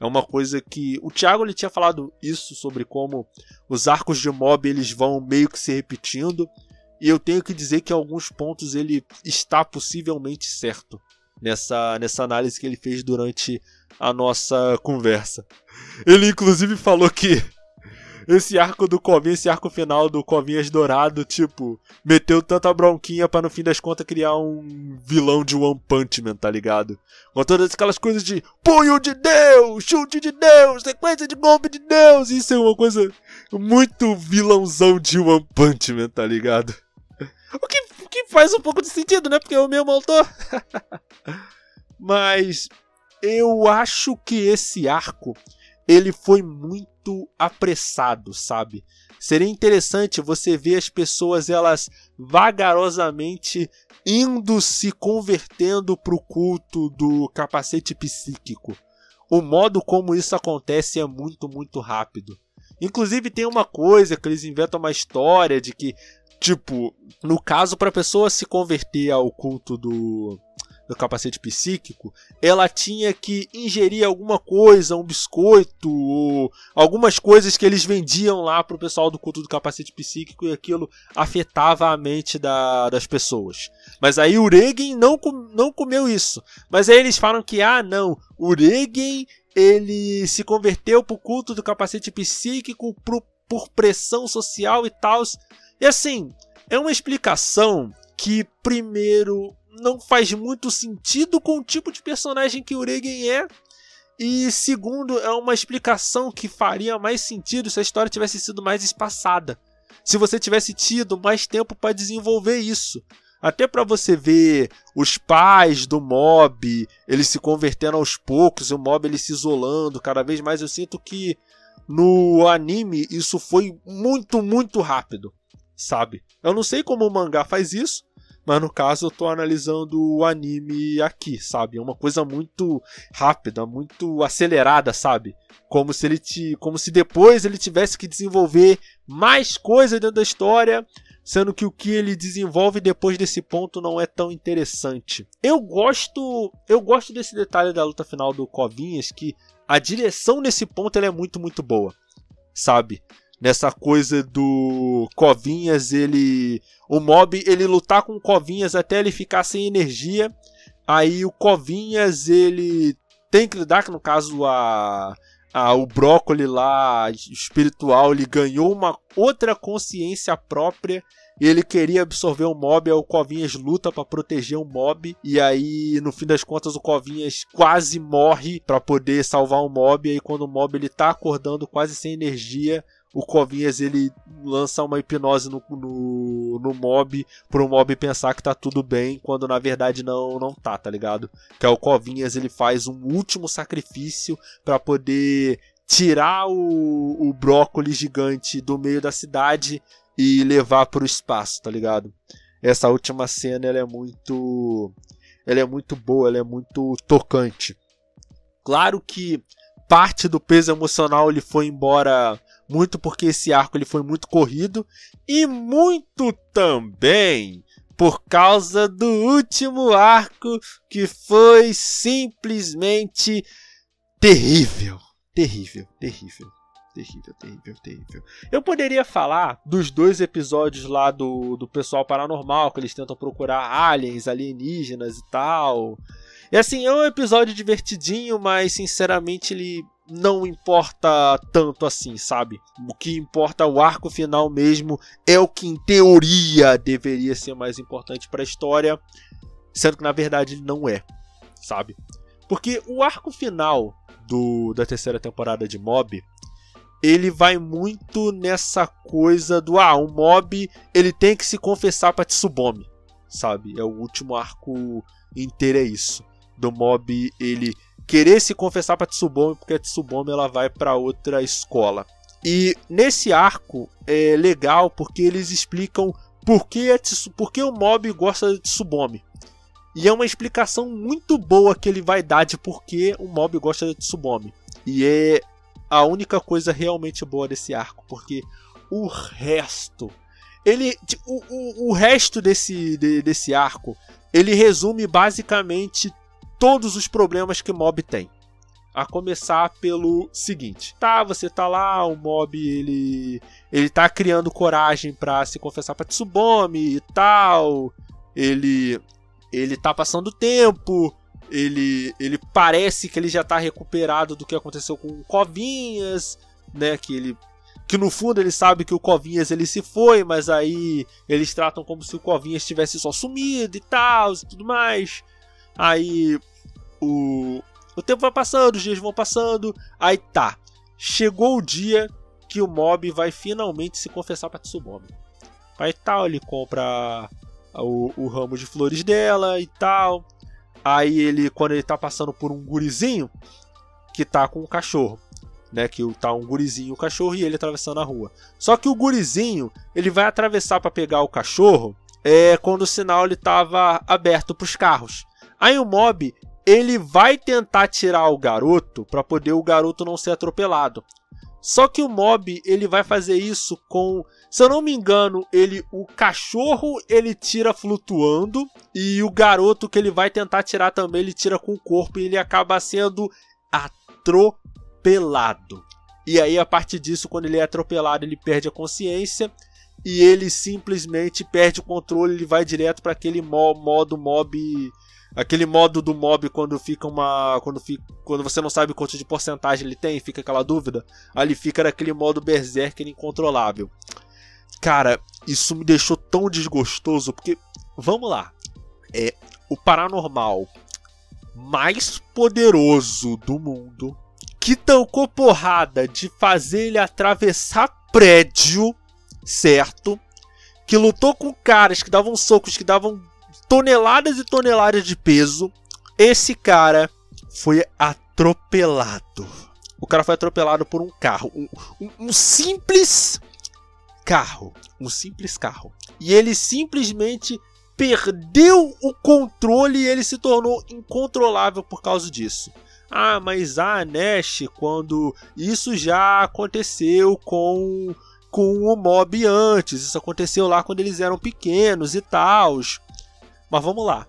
É uma coisa que o Thiago ele tinha falado isso sobre como os arcos de mob eles vão meio que se repetindo e eu tenho que dizer que em alguns pontos ele está possivelmente certo nessa nessa análise que ele fez durante a nossa conversa. Ele inclusive falou que esse arco do Covinha, esse arco final do Covinhas Dourado, tipo, meteu tanta bronquinha para no fim das contas criar um vilão de One Punch Man, tá ligado? Com todas aquelas coisas de punho de Deus, chute de Deus, sequência de golpe de Deus. Isso é uma coisa muito vilãozão de One Punch Man, tá ligado? O que, o que faz um pouco de sentido, né? Porque é o mesmo autor. Mas eu acho que esse arco ele foi muito apressado, sabe? Seria interessante você ver as pessoas elas vagarosamente indo se convertendo para o culto do capacete psíquico. O modo como isso acontece é muito, muito rápido. Inclusive tem uma coisa que eles inventam uma história de que, tipo, no caso para a pessoa se converter ao culto do do capacete psíquico, ela tinha que ingerir alguma coisa, um biscoito, ou algumas coisas que eles vendiam lá pro pessoal do culto do capacete psíquico e aquilo afetava a mente da, das pessoas. Mas aí o Regen não, não comeu isso. Mas aí eles falam que, ah, não, o Regen ele se converteu pro culto do capacete psíquico pro, por pressão social e tal. E assim, é uma explicação que, primeiro, não faz muito sentido com o tipo de personagem que o Regen é. E segundo, é uma explicação que faria mais sentido se a história tivesse sido mais espaçada. Se você tivesse tido mais tempo para desenvolver isso. Até para você ver os pais do mob, eles se convertendo aos poucos, o mob ele se isolando cada vez mais. Eu sinto que no anime isso foi muito, muito rápido, sabe? Eu não sei como o mangá faz isso, mas no caso eu tô analisando o anime aqui, sabe? É uma coisa muito rápida, muito acelerada, sabe? Como se ele te, como se depois ele tivesse que desenvolver mais coisa dentro da história, sendo que o que ele desenvolve depois desse ponto não é tão interessante. Eu gosto, eu gosto desse detalhe da luta final do Covinhas que a direção nesse ponto é muito muito boa, sabe? Nessa coisa do Covinhas, ele. O mob ele lutar com o Covinhas até ele ficar sem energia. Aí o Covinhas ele tem que lidar, que no caso a, a, o brócoli lá espiritual ele ganhou uma outra consciência própria ele queria absorver o mob, aí o Covinhas luta para proteger o mob e aí no fim das contas o Covinhas quase morre para poder salvar o mob e aí quando o mob ele tá acordando quase sem energia, o Covinhas ele lança uma hipnose no, no, no mob pro mob pensar que tá tudo bem, quando na verdade não não tá, tá ligado? Que é o Covinhas ele faz um último sacrifício para poder tirar o, o brócolis gigante do meio da cidade e levar pro espaço, tá ligado? Essa última cena ela é muito ela é muito boa, ela é muito tocante. Claro que parte do peso emocional ele foi embora muito porque esse arco ele foi muito corrido e muito também por causa do último arco que foi simplesmente terrível. Terrível, terrível. Terrível, terrível, terrível. Eu poderia falar dos dois episódios lá do, do pessoal paranormal, que eles tentam procurar aliens, alienígenas e tal. E assim, é um episódio divertidinho, mas sinceramente ele não importa tanto assim, sabe? O que importa o arco final mesmo é o que em teoria deveria ser mais importante para a história, sendo que na verdade ele não é, sabe? Porque o arco final do, da terceira temporada de Mob, ele vai muito nessa coisa do ah, o Mob, ele tem que se confessar para Tsubome, sabe? É o último arco inteiro é isso. Do Mob ele querer se confessar para Tsubome porque a Tsubome ela vai para outra escola. E nesse arco é legal porque eles explicam por que, a por que o Mob gosta de Tsubome. E é uma explicação muito boa que ele vai dar de por que o Mob gosta de Tsubome. E é a única coisa realmente boa desse arco, porque o resto. Ele. O, o, o resto desse, de, desse arco. Ele resume basicamente todos os problemas que mob tem. A começar pelo seguinte: tá, você tá lá, o mob ele ele tá criando coragem para se confessar para Tsubome e tal. Ele ele tá passando tempo, ele, ele parece que ele já tá recuperado do que aconteceu com o Covinhas, né? Que ele. Que no fundo ele sabe que o Covinhas ele se foi, mas aí eles tratam como se o Covinhas tivesse só sumido e tal e tudo mais. Aí o, o tempo vai passando, os dias vão passando, aí tá. Chegou o dia que o mob vai finalmente se confessar pra Tsubome. Aí tal, ele compra o, o ramo de flores dela e tal. Aí ele, quando ele tá passando por um gurizinho que tá com um cachorro, né? Que tá um gurizinho e cachorro e ele atravessando a rua. Só que o gurizinho, ele vai atravessar para pegar o cachorro é quando o sinal ele tava aberto para os carros. Aí o mob, ele vai tentar tirar o garoto para poder o garoto não ser atropelado. Só que o mob ele vai fazer isso com, se eu não me engano, ele o cachorro ele tira flutuando e o garoto que ele vai tentar tirar também ele tira com o corpo e ele acaba sendo atropelado. E aí a partir disso, quando ele é atropelado, ele perde a consciência e ele simplesmente perde o controle, ele vai direto para aquele modo mob Aquele modo do mob quando fica uma. Quando, fica, quando você não sabe quanto de porcentagem ele tem, fica aquela dúvida. Ali fica naquele modo berserker incontrolável. Cara, isso me deixou tão desgostoso, porque. Vamos lá. É o paranormal mais poderoso do mundo. Que tancou porrada de fazer ele atravessar prédio, certo? Que lutou com caras que davam socos, que davam toneladas e toneladas de peso. Esse cara foi atropelado. O cara foi atropelado por um carro. Um, um, um, simples carro. Um simples carro. E ele simplesmente perdeu o controle e ele se tornou incontrolável por causa disso. Ah, mas a Nash, quando isso já aconteceu com com o mob antes, isso aconteceu lá quando eles eram pequenos e tal. Mas vamos lá.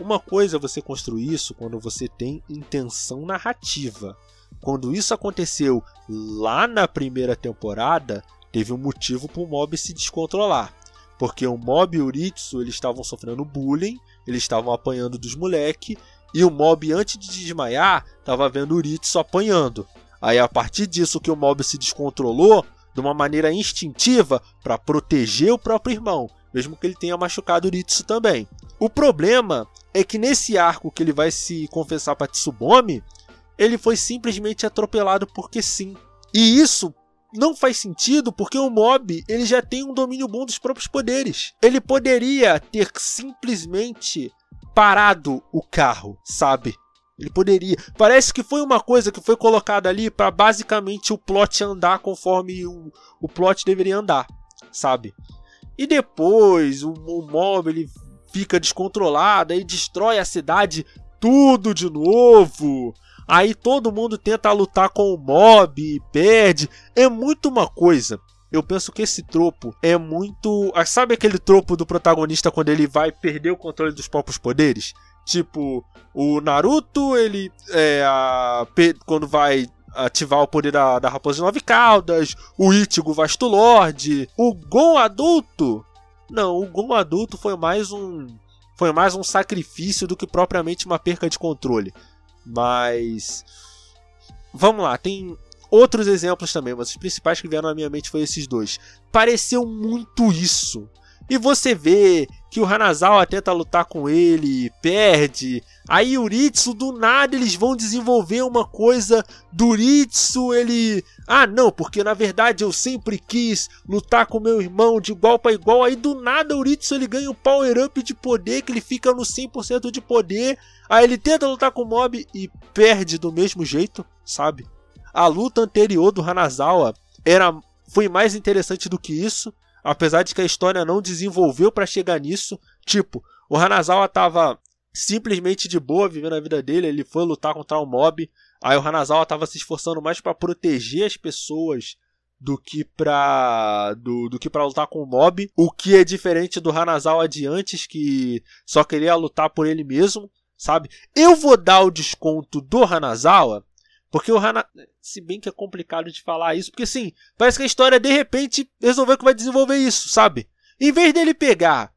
Uma coisa é você construir isso quando você tem intenção narrativa. Quando isso aconteceu lá na primeira temporada, teve um motivo para o mob se descontrolar. Porque o mob e o Uritsu eles estavam sofrendo bullying, eles estavam apanhando dos moleque, e o mob antes de desmaiar estava vendo o Uritsu apanhando. Aí a partir disso que o mob se descontrolou de uma maneira instintiva para proteger o próprio irmão, mesmo que ele tenha machucado o Uritsu também. O problema é que nesse arco que ele vai se confessar para Tsubome, ele foi simplesmente atropelado porque sim. E isso não faz sentido porque o mob ele já tem um domínio bom dos próprios poderes. Ele poderia ter simplesmente parado o carro, sabe? Ele poderia. Parece que foi uma coisa que foi colocada ali para basicamente o plot andar conforme o, o plot deveria andar, sabe? E depois o, o mob ele fica descontrolada e destrói a cidade tudo de novo. Aí todo mundo tenta lutar com o mob e perde. É muito uma coisa eu penso que esse tropo é muito. Ah, sabe aquele tropo do protagonista quando ele vai perder o controle dos próprios poderes? Tipo, o Naruto, ele. É, a, quando vai ativar o poder da, da Raposa de Nove Caudas, o Ichigo Vasto Lord, o Gon adulto. Não, o Gon adulto foi mais um. Foi mais um sacrifício do que propriamente uma perca de controle. Mas. Vamos lá, tem outros exemplos também, mas os principais que vieram na minha mente foram esses dois. Pareceu muito isso. E você vê que o Hanazawa tenta lutar com ele, perde. Aí o Ritsu, do nada, eles vão desenvolver uma coisa do Ritsu, ele... Ah, não, porque na verdade eu sempre quis lutar com meu irmão de igual para igual. Aí do nada o Ritsu, ele ganha um power-up de poder, que ele fica no 100% de poder. Aí ele tenta lutar com o Mob e perde do mesmo jeito, sabe? A luta anterior do Hanazawa era, foi mais interessante do que isso, apesar de que a história não desenvolveu para chegar nisso. Tipo, o Hanazawa tava simplesmente de boa vivendo a vida dele, ele foi lutar contra o mob. Aí o Hanazawa tava se esforçando mais para proteger as pessoas do que pra do, do que para lutar com o mob, o que é diferente do Hanazawa de antes que só queria lutar por ele mesmo, sabe? Eu vou dar o desconto do Hanazawa porque o Hana. Se bem que é complicado de falar isso, porque assim, parece que a história de repente resolveu que vai desenvolver isso, sabe? Em vez dele pegar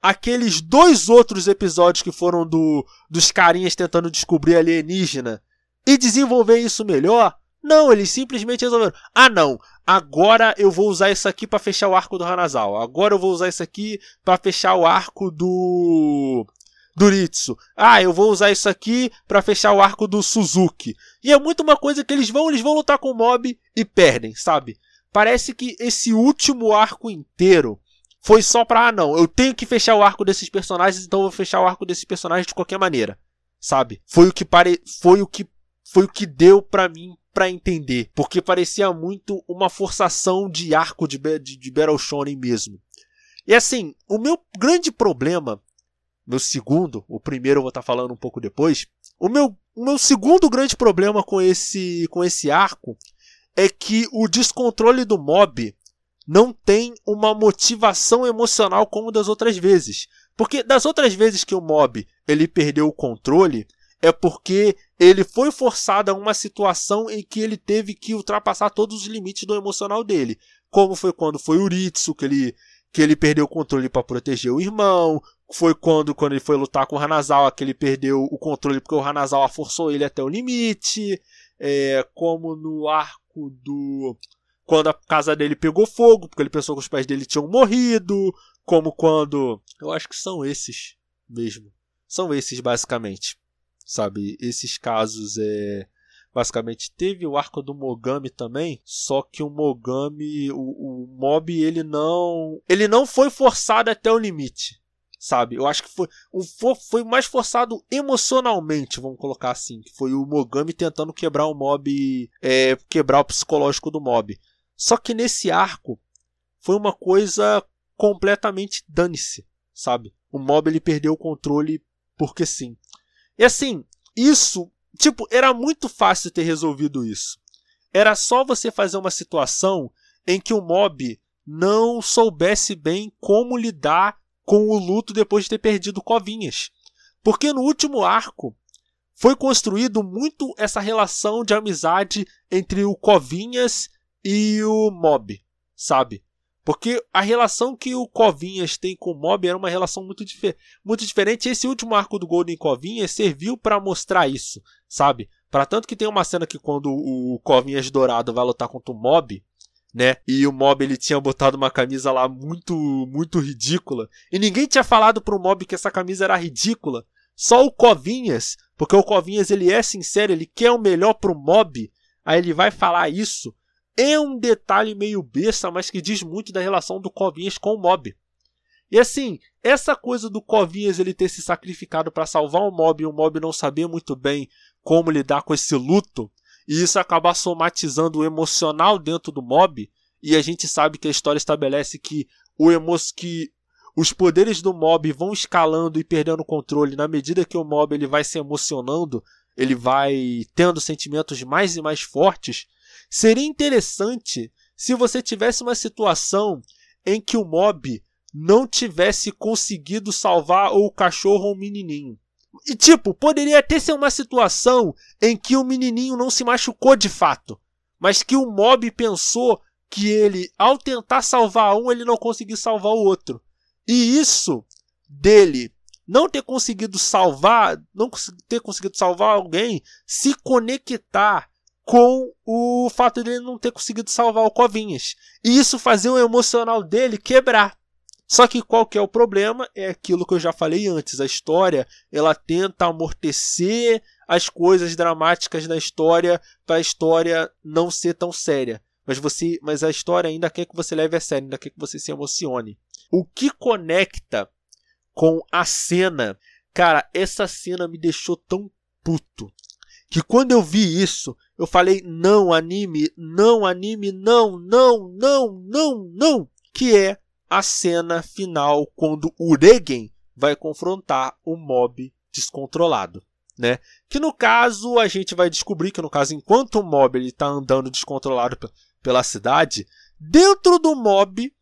aqueles dois outros episódios que foram do dos carinhas tentando descobrir alienígena e desenvolver isso melhor, não, eles simplesmente resolveram. Ah, não, agora eu vou usar isso aqui para fechar o arco do Hanazawa. Agora eu vou usar isso aqui para fechar o arco do Duritsu. Ah, eu vou usar isso aqui para fechar o arco do Suzuki. E é muito uma coisa que eles vão, eles vão lutar com o mob e perdem, sabe? Parece que esse último arco inteiro foi só pra, ah, não, eu tenho que fechar o arco desses personagens, então eu vou fechar o arco desses personagens de qualquer maneira, sabe? Foi o que pare... foi o que foi o que deu para mim para entender, porque parecia muito uma forçação de arco de, de, de Battle Shonen mesmo. E assim, o meu grande problema meu segundo, o primeiro eu vou estar tá falando um pouco depois. O meu, o meu segundo grande problema com esse, com esse arco é que o descontrole do mob não tem uma motivação emocional como das outras vezes. Porque das outras vezes que o mob ele perdeu o controle, é porque ele foi forçado a uma situação em que ele teve que ultrapassar todos os limites do emocional dele. Como foi quando foi o Ritsu, que ele, que ele perdeu o controle para proteger o irmão, foi quando, quando ele foi lutar com o Hanazawa que ele perdeu o controle porque o Hanazawa forçou ele até o limite. É, como no arco do. Quando a casa dele pegou fogo, porque ele pensou que os pais dele tinham morrido. Como quando. Eu acho que são esses mesmo. São esses, basicamente. Sabe? Esses casos é. Basicamente, teve o arco do Mogami também, só que o Mogami, o, o mob, ele não. Ele não foi forçado até o limite sabe? Eu acho que foi, foi mais forçado emocionalmente, vamos colocar assim, que foi o Mogami tentando quebrar o mob, é, quebrar o psicológico do mob. Só que nesse arco foi uma coisa completamente dane-se, sabe? O mob ele perdeu o controle porque sim. E assim, isso, tipo, era muito fácil ter resolvido isso. Era só você fazer uma situação em que o mob não soubesse bem como lidar com o luto depois de ter perdido Covinhas. Porque no último arco foi construído muito essa relação de amizade entre o Covinhas e o Mob, sabe? Porque a relação que o Covinhas tem com o Mob era uma relação muito, dif muito diferente. Esse último arco do Golden Covinhas serviu para mostrar isso, sabe? Para tanto que tem uma cena que quando o Covinhas Dourado vai lutar contra o Mob, né? E o Mob ele tinha botado uma camisa lá muito muito ridícula e ninguém tinha falado pro Mob que essa camisa era ridícula. Só o Covinhas, porque o Covinhas ele é sincero, ele quer o melhor pro Mob, aí ele vai falar isso. É um detalhe meio besta, mas que diz muito da relação do Covinhas com o Mob. E assim, essa coisa do Covinhas ele ter se sacrificado para salvar o Mob e o Mob não saber muito bem como lidar com esse luto, e isso acaba somatizando o emocional dentro do mob, e a gente sabe que a história estabelece que o emo que os poderes do mob vão escalando e perdendo controle na medida que o mob ele vai se emocionando, ele vai tendo sentimentos mais e mais fortes. Seria interessante se você tivesse uma situação em que o mob não tivesse conseguido salvar o cachorro ou o menininho. E tipo, poderia até ser uma situação em que o menininho não se machucou de fato, mas que o mob pensou que ele, ao tentar salvar um, ele não conseguiu salvar o outro. E isso dele não ter conseguido salvar, não ter conseguido salvar alguém, se conectar com o fato dele não ter conseguido salvar o Covinhas. E isso fazer o emocional dele quebrar. Só que qual que é o problema? É aquilo que eu já falei antes. A história, ela tenta amortecer as coisas dramáticas da história para a história não ser tão séria. Mas você, mas a história ainda quer que você leve a sério, ainda quer que você se emocione. O que conecta com a cena, cara, essa cena me deixou tão puto que quando eu vi isso, eu falei: "Não, anime, não, anime, não, não, não, não, não", que é a cena final quando Uregen vai confrontar o mob descontrolado. Né? Que no caso a gente vai descobrir que no caso enquanto o mob está andando descontrolado pela cidade, dentro do mob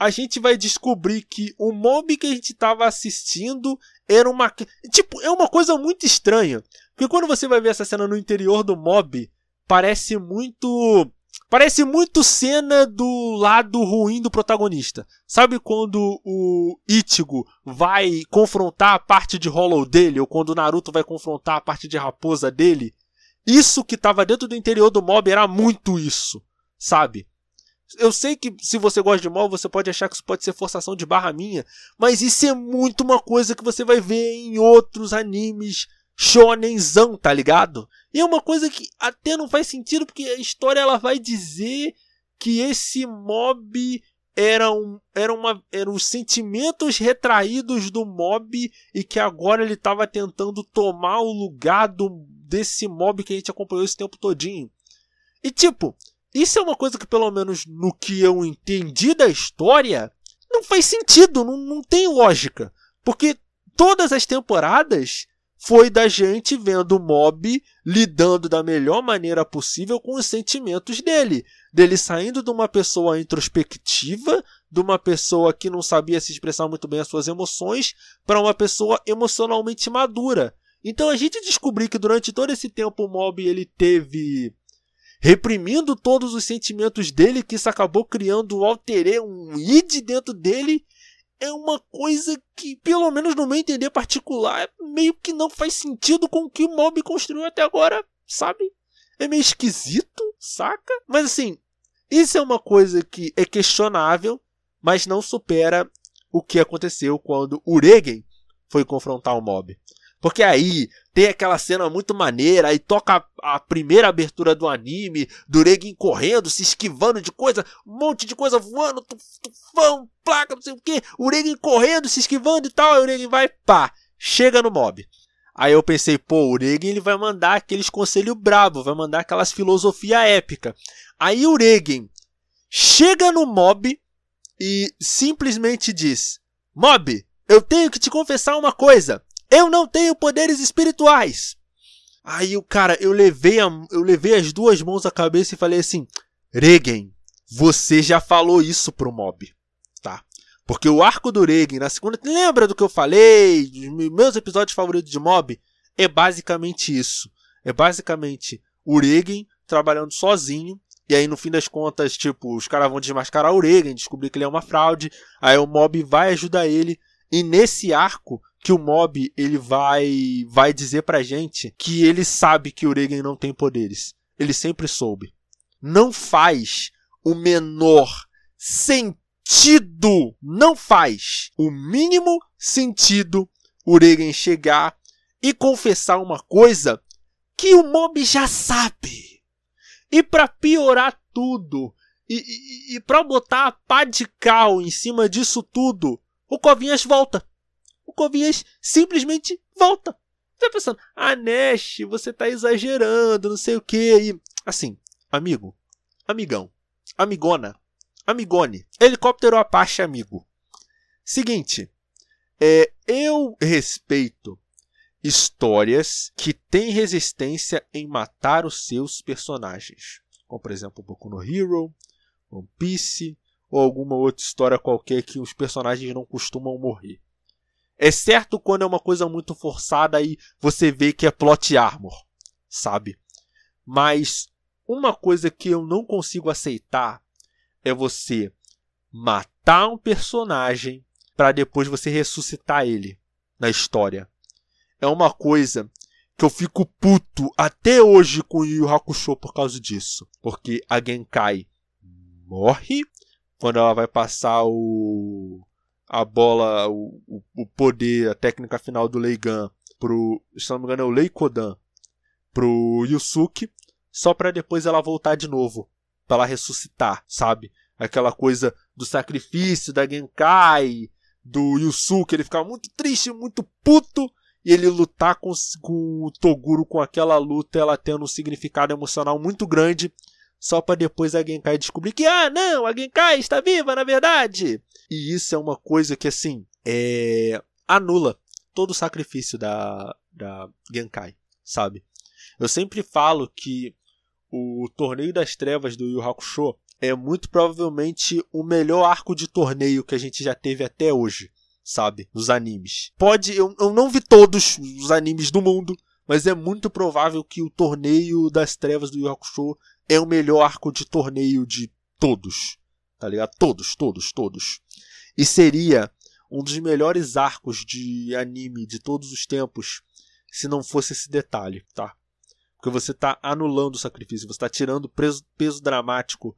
a gente vai descobrir que o mob que a gente estava assistindo era uma tipo é uma coisa muito estranha, porque quando você vai ver essa cena no interior do mob parece muito Parece muito cena do lado ruim do protagonista. Sabe quando o Ichigo vai confrontar a parte de Hollow dele, ou quando o Naruto vai confrontar a parte de raposa dele? Isso que estava dentro do interior do mob era muito isso, sabe? Eu sei que se você gosta de mob, você pode achar que isso pode ser forçação de barra minha, mas isso é muito uma coisa que você vai ver em outros animes shonenzão, tá ligado? E é uma coisa que até não faz sentido porque a história ela vai dizer que esse mob era um, era uma, eram os sentimentos retraídos do mob e que agora ele estava tentando tomar o lugar do, desse mob que a gente acompanhou esse tempo todinho. E tipo, isso é uma coisa que pelo menos no que eu entendi da história não faz sentido, não, não tem lógica. Porque todas as temporadas foi da gente vendo o mob lidando da melhor maneira possível com os sentimentos dele. Dele saindo de uma pessoa introspectiva, de uma pessoa que não sabia se expressar muito bem as suas emoções, para uma pessoa emocionalmente madura. Então a gente descobriu que durante todo esse tempo o mob ele teve reprimindo todos os sentimentos dele, que isso acabou criando um alter um id dentro dele é uma coisa que, pelo menos no meu entender particular, meio que não faz sentido com o que o Mob construiu até agora, sabe? É meio esquisito, saca? Mas assim, isso é uma coisa que é questionável, mas não supera o que aconteceu quando Uregen foi confrontar o Mob. Porque aí tem aquela cena muito maneira, aí toca a, primeira abertura do anime, do Regin correndo, se esquivando de coisa, um monte de coisa voando, tufão, placa, não sei o que, o Regin correndo, se esquivando e tal, aí o Regin vai, pá, chega no mob. Aí eu pensei, pô, o Regin ele vai mandar aqueles conselhos brabo, vai mandar aquelas filosofia épica. Aí o Regin chega no mob e simplesmente diz: Mob, eu tenho que te confessar uma coisa. Eu não tenho poderes espirituais. Aí o cara, eu levei, a, eu levei as duas mãos à cabeça e falei assim: Regen, você já falou isso pro mob, tá? Porque o arco do Regen na segunda, lembra do que eu falei, meus episódios favoritos de mob? É basicamente isso. É basicamente o Regen trabalhando sozinho e aí, no fim das contas, tipo, os caras vão desmascarar o Regen, descobrir que ele é uma fraude. Aí o mob vai ajudar ele. E nesse arco, que o mob ele vai vai dizer pra gente que ele sabe que o Regen não tem poderes. Ele sempre soube. Não faz o menor sentido, não faz o mínimo sentido o Regen chegar e confessar uma coisa que o mob já sabe. E para piorar tudo, e, e, e para botar a pá de cal em cima disso tudo, o Covinhas volta o Covinhas simplesmente volta. Você tá pensando, ah, Nash, você tá exagerando, não sei o que. E, assim, amigo, amigão, amigona, amigone, helicóptero Apache amigo. Seguinte, é, eu respeito histórias que têm resistência em matar os seus personagens. Como, por exemplo, Boku no Hero, One Piece ou alguma outra história qualquer que os personagens não costumam morrer. Exceto quando é uma coisa muito forçada e você vê que é plot armor, sabe? Mas uma coisa que eu não consigo aceitar é você matar um personagem para depois você ressuscitar ele na história. É uma coisa que eu fico puto até hoje com o Yu Hakusho por causa disso. Porque a Genkai morre quando ela vai passar o a bola, o, o poder, a técnica final do Leigan pro, se não me engano, é o Leikodan pro Yusuke, só para depois ela voltar de novo, para ela ressuscitar, sabe? Aquela coisa do sacrifício da Genkai, do Yusuke, ele ficar muito triste, muito puto, e ele lutar com, com o Toguro com aquela luta, ela tendo um significado emocional muito grande, só para depois a Genkai descobrir que, ah, não, a Genkai está viva, na verdade. E isso é uma coisa que, assim, é... anula todo o sacrifício da, da Genkai, sabe? Eu sempre falo que o Torneio das Trevas do Yu Hakusho é muito provavelmente o melhor arco de torneio que a gente já teve até hoje, sabe? Nos animes. Pode, eu, eu não vi todos os animes do mundo, mas é muito provável que o Torneio das Trevas do Yu Hakusho é o melhor arco de torneio de todos. Tá ligado? Todos, todos, todos. E seria um dos melhores arcos de anime de todos os tempos se não fosse esse detalhe, tá? Porque você está anulando o sacrifício, você está tirando o peso dramático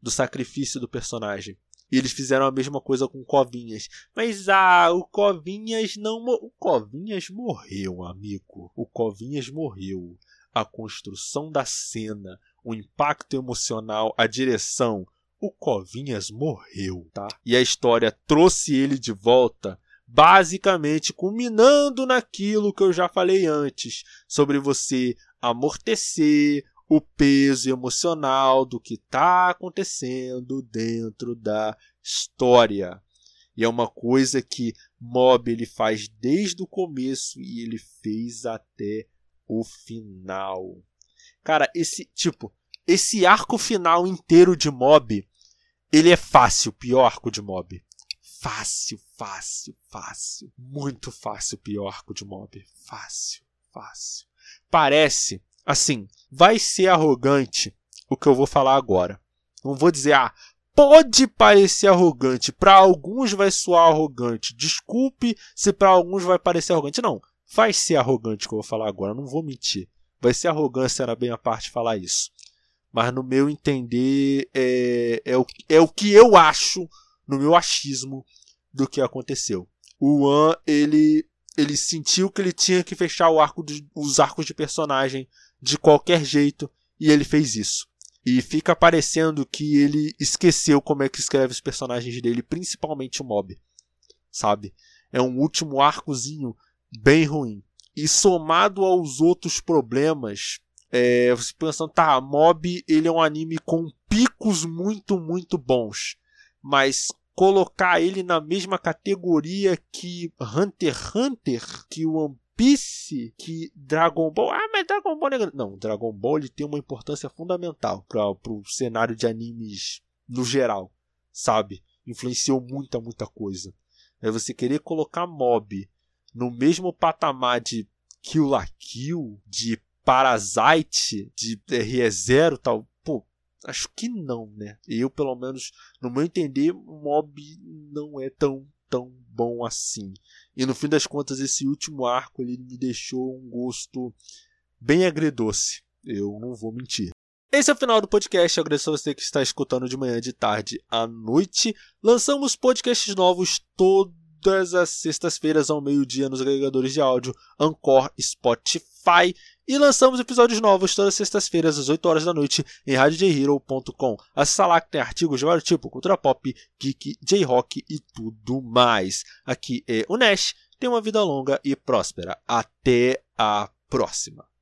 do sacrifício do personagem. E eles fizeram a mesma coisa com Covinhas. Mas ah, o Covinhas não. O Covinhas morreu, amigo. O Covinhas morreu. A construção da cena, o impacto emocional, a direção. O Covinhas morreu, tá? E a história trouxe ele de volta, basicamente culminando naquilo que eu já falei antes, sobre você amortecer o peso emocional do que está acontecendo dentro da história. E é uma coisa que Mob ele faz desde o começo e ele fez até o final. Cara, esse tipo, esse arco final inteiro de Mob, ele é fácil, pior arco de Mob. Fácil, fácil, fácil. Muito fácil pior arco de Mob. Fácil, fácil. Parece, assim, vai ser arrogante o que eu vou falar agora. Não vou dizer, ah, pode parecer arrogante. Para alguns vai soar arrogante. Desculpe se para alguns vai parecer arrogante. Não, vai ser arrogante o que eu vou falar agora. Não vou mentir. Vai ser arrogância, bem a parte falar isso mas no meu entender é, é, o, é o que eu acho, no meu achismo, do que aconteceu. O An, ele, ele sentiu que ele tinha que fechar o arco de, os arcos de personagem de qualquer jeito, e ele fez isso. E fica parecendo que ele esqueceu como é que escreve os personagens dele, principalmente o Mob. Sabe? É um último arcozinho bem ruim. E somado aos outros problemas é, você pensando, tá, Mob ele é um anime com picos muito, muito bons. Mas colocar ele na mesma categoria que Hunter x Hunter, que One Piece, que Dragon Ball. Ah, mas Dragon Ball é... Não, Dragon Ball ele tem uma importância fundamental para o cenário de animes no geral, sabe? Influenciou muita, muita coisa. É você querer colocar Mob no mesmo patamar de Kill la Kill, de Parasite de RE0 tal, pô, acho que não, né? Eu, pelo menos, no meu entender, Mob não é tão, tão bom assim. E no fim das contas, esse último arco ele me deixou um gosto bem agridoce. Eu não vou mentir. Esse é o final do podcast. Eu agradeço a você que está escutando de manhã, de tarde à noite. Lançamos podcasts novos todas as sextas-feiras ao meio-dia nos agregadores de áudio Anchor, Spotify. E lançamos episódios novos todas as sextas-feiras, às 8 horas da noite, em radiojhero.com. Acesse lá que tem artigos de vários tipos, cultura pop, geek, J-rock e tudo mais. Aqui é o Nash, tenha uma vida longa e próspera. Até a próxima.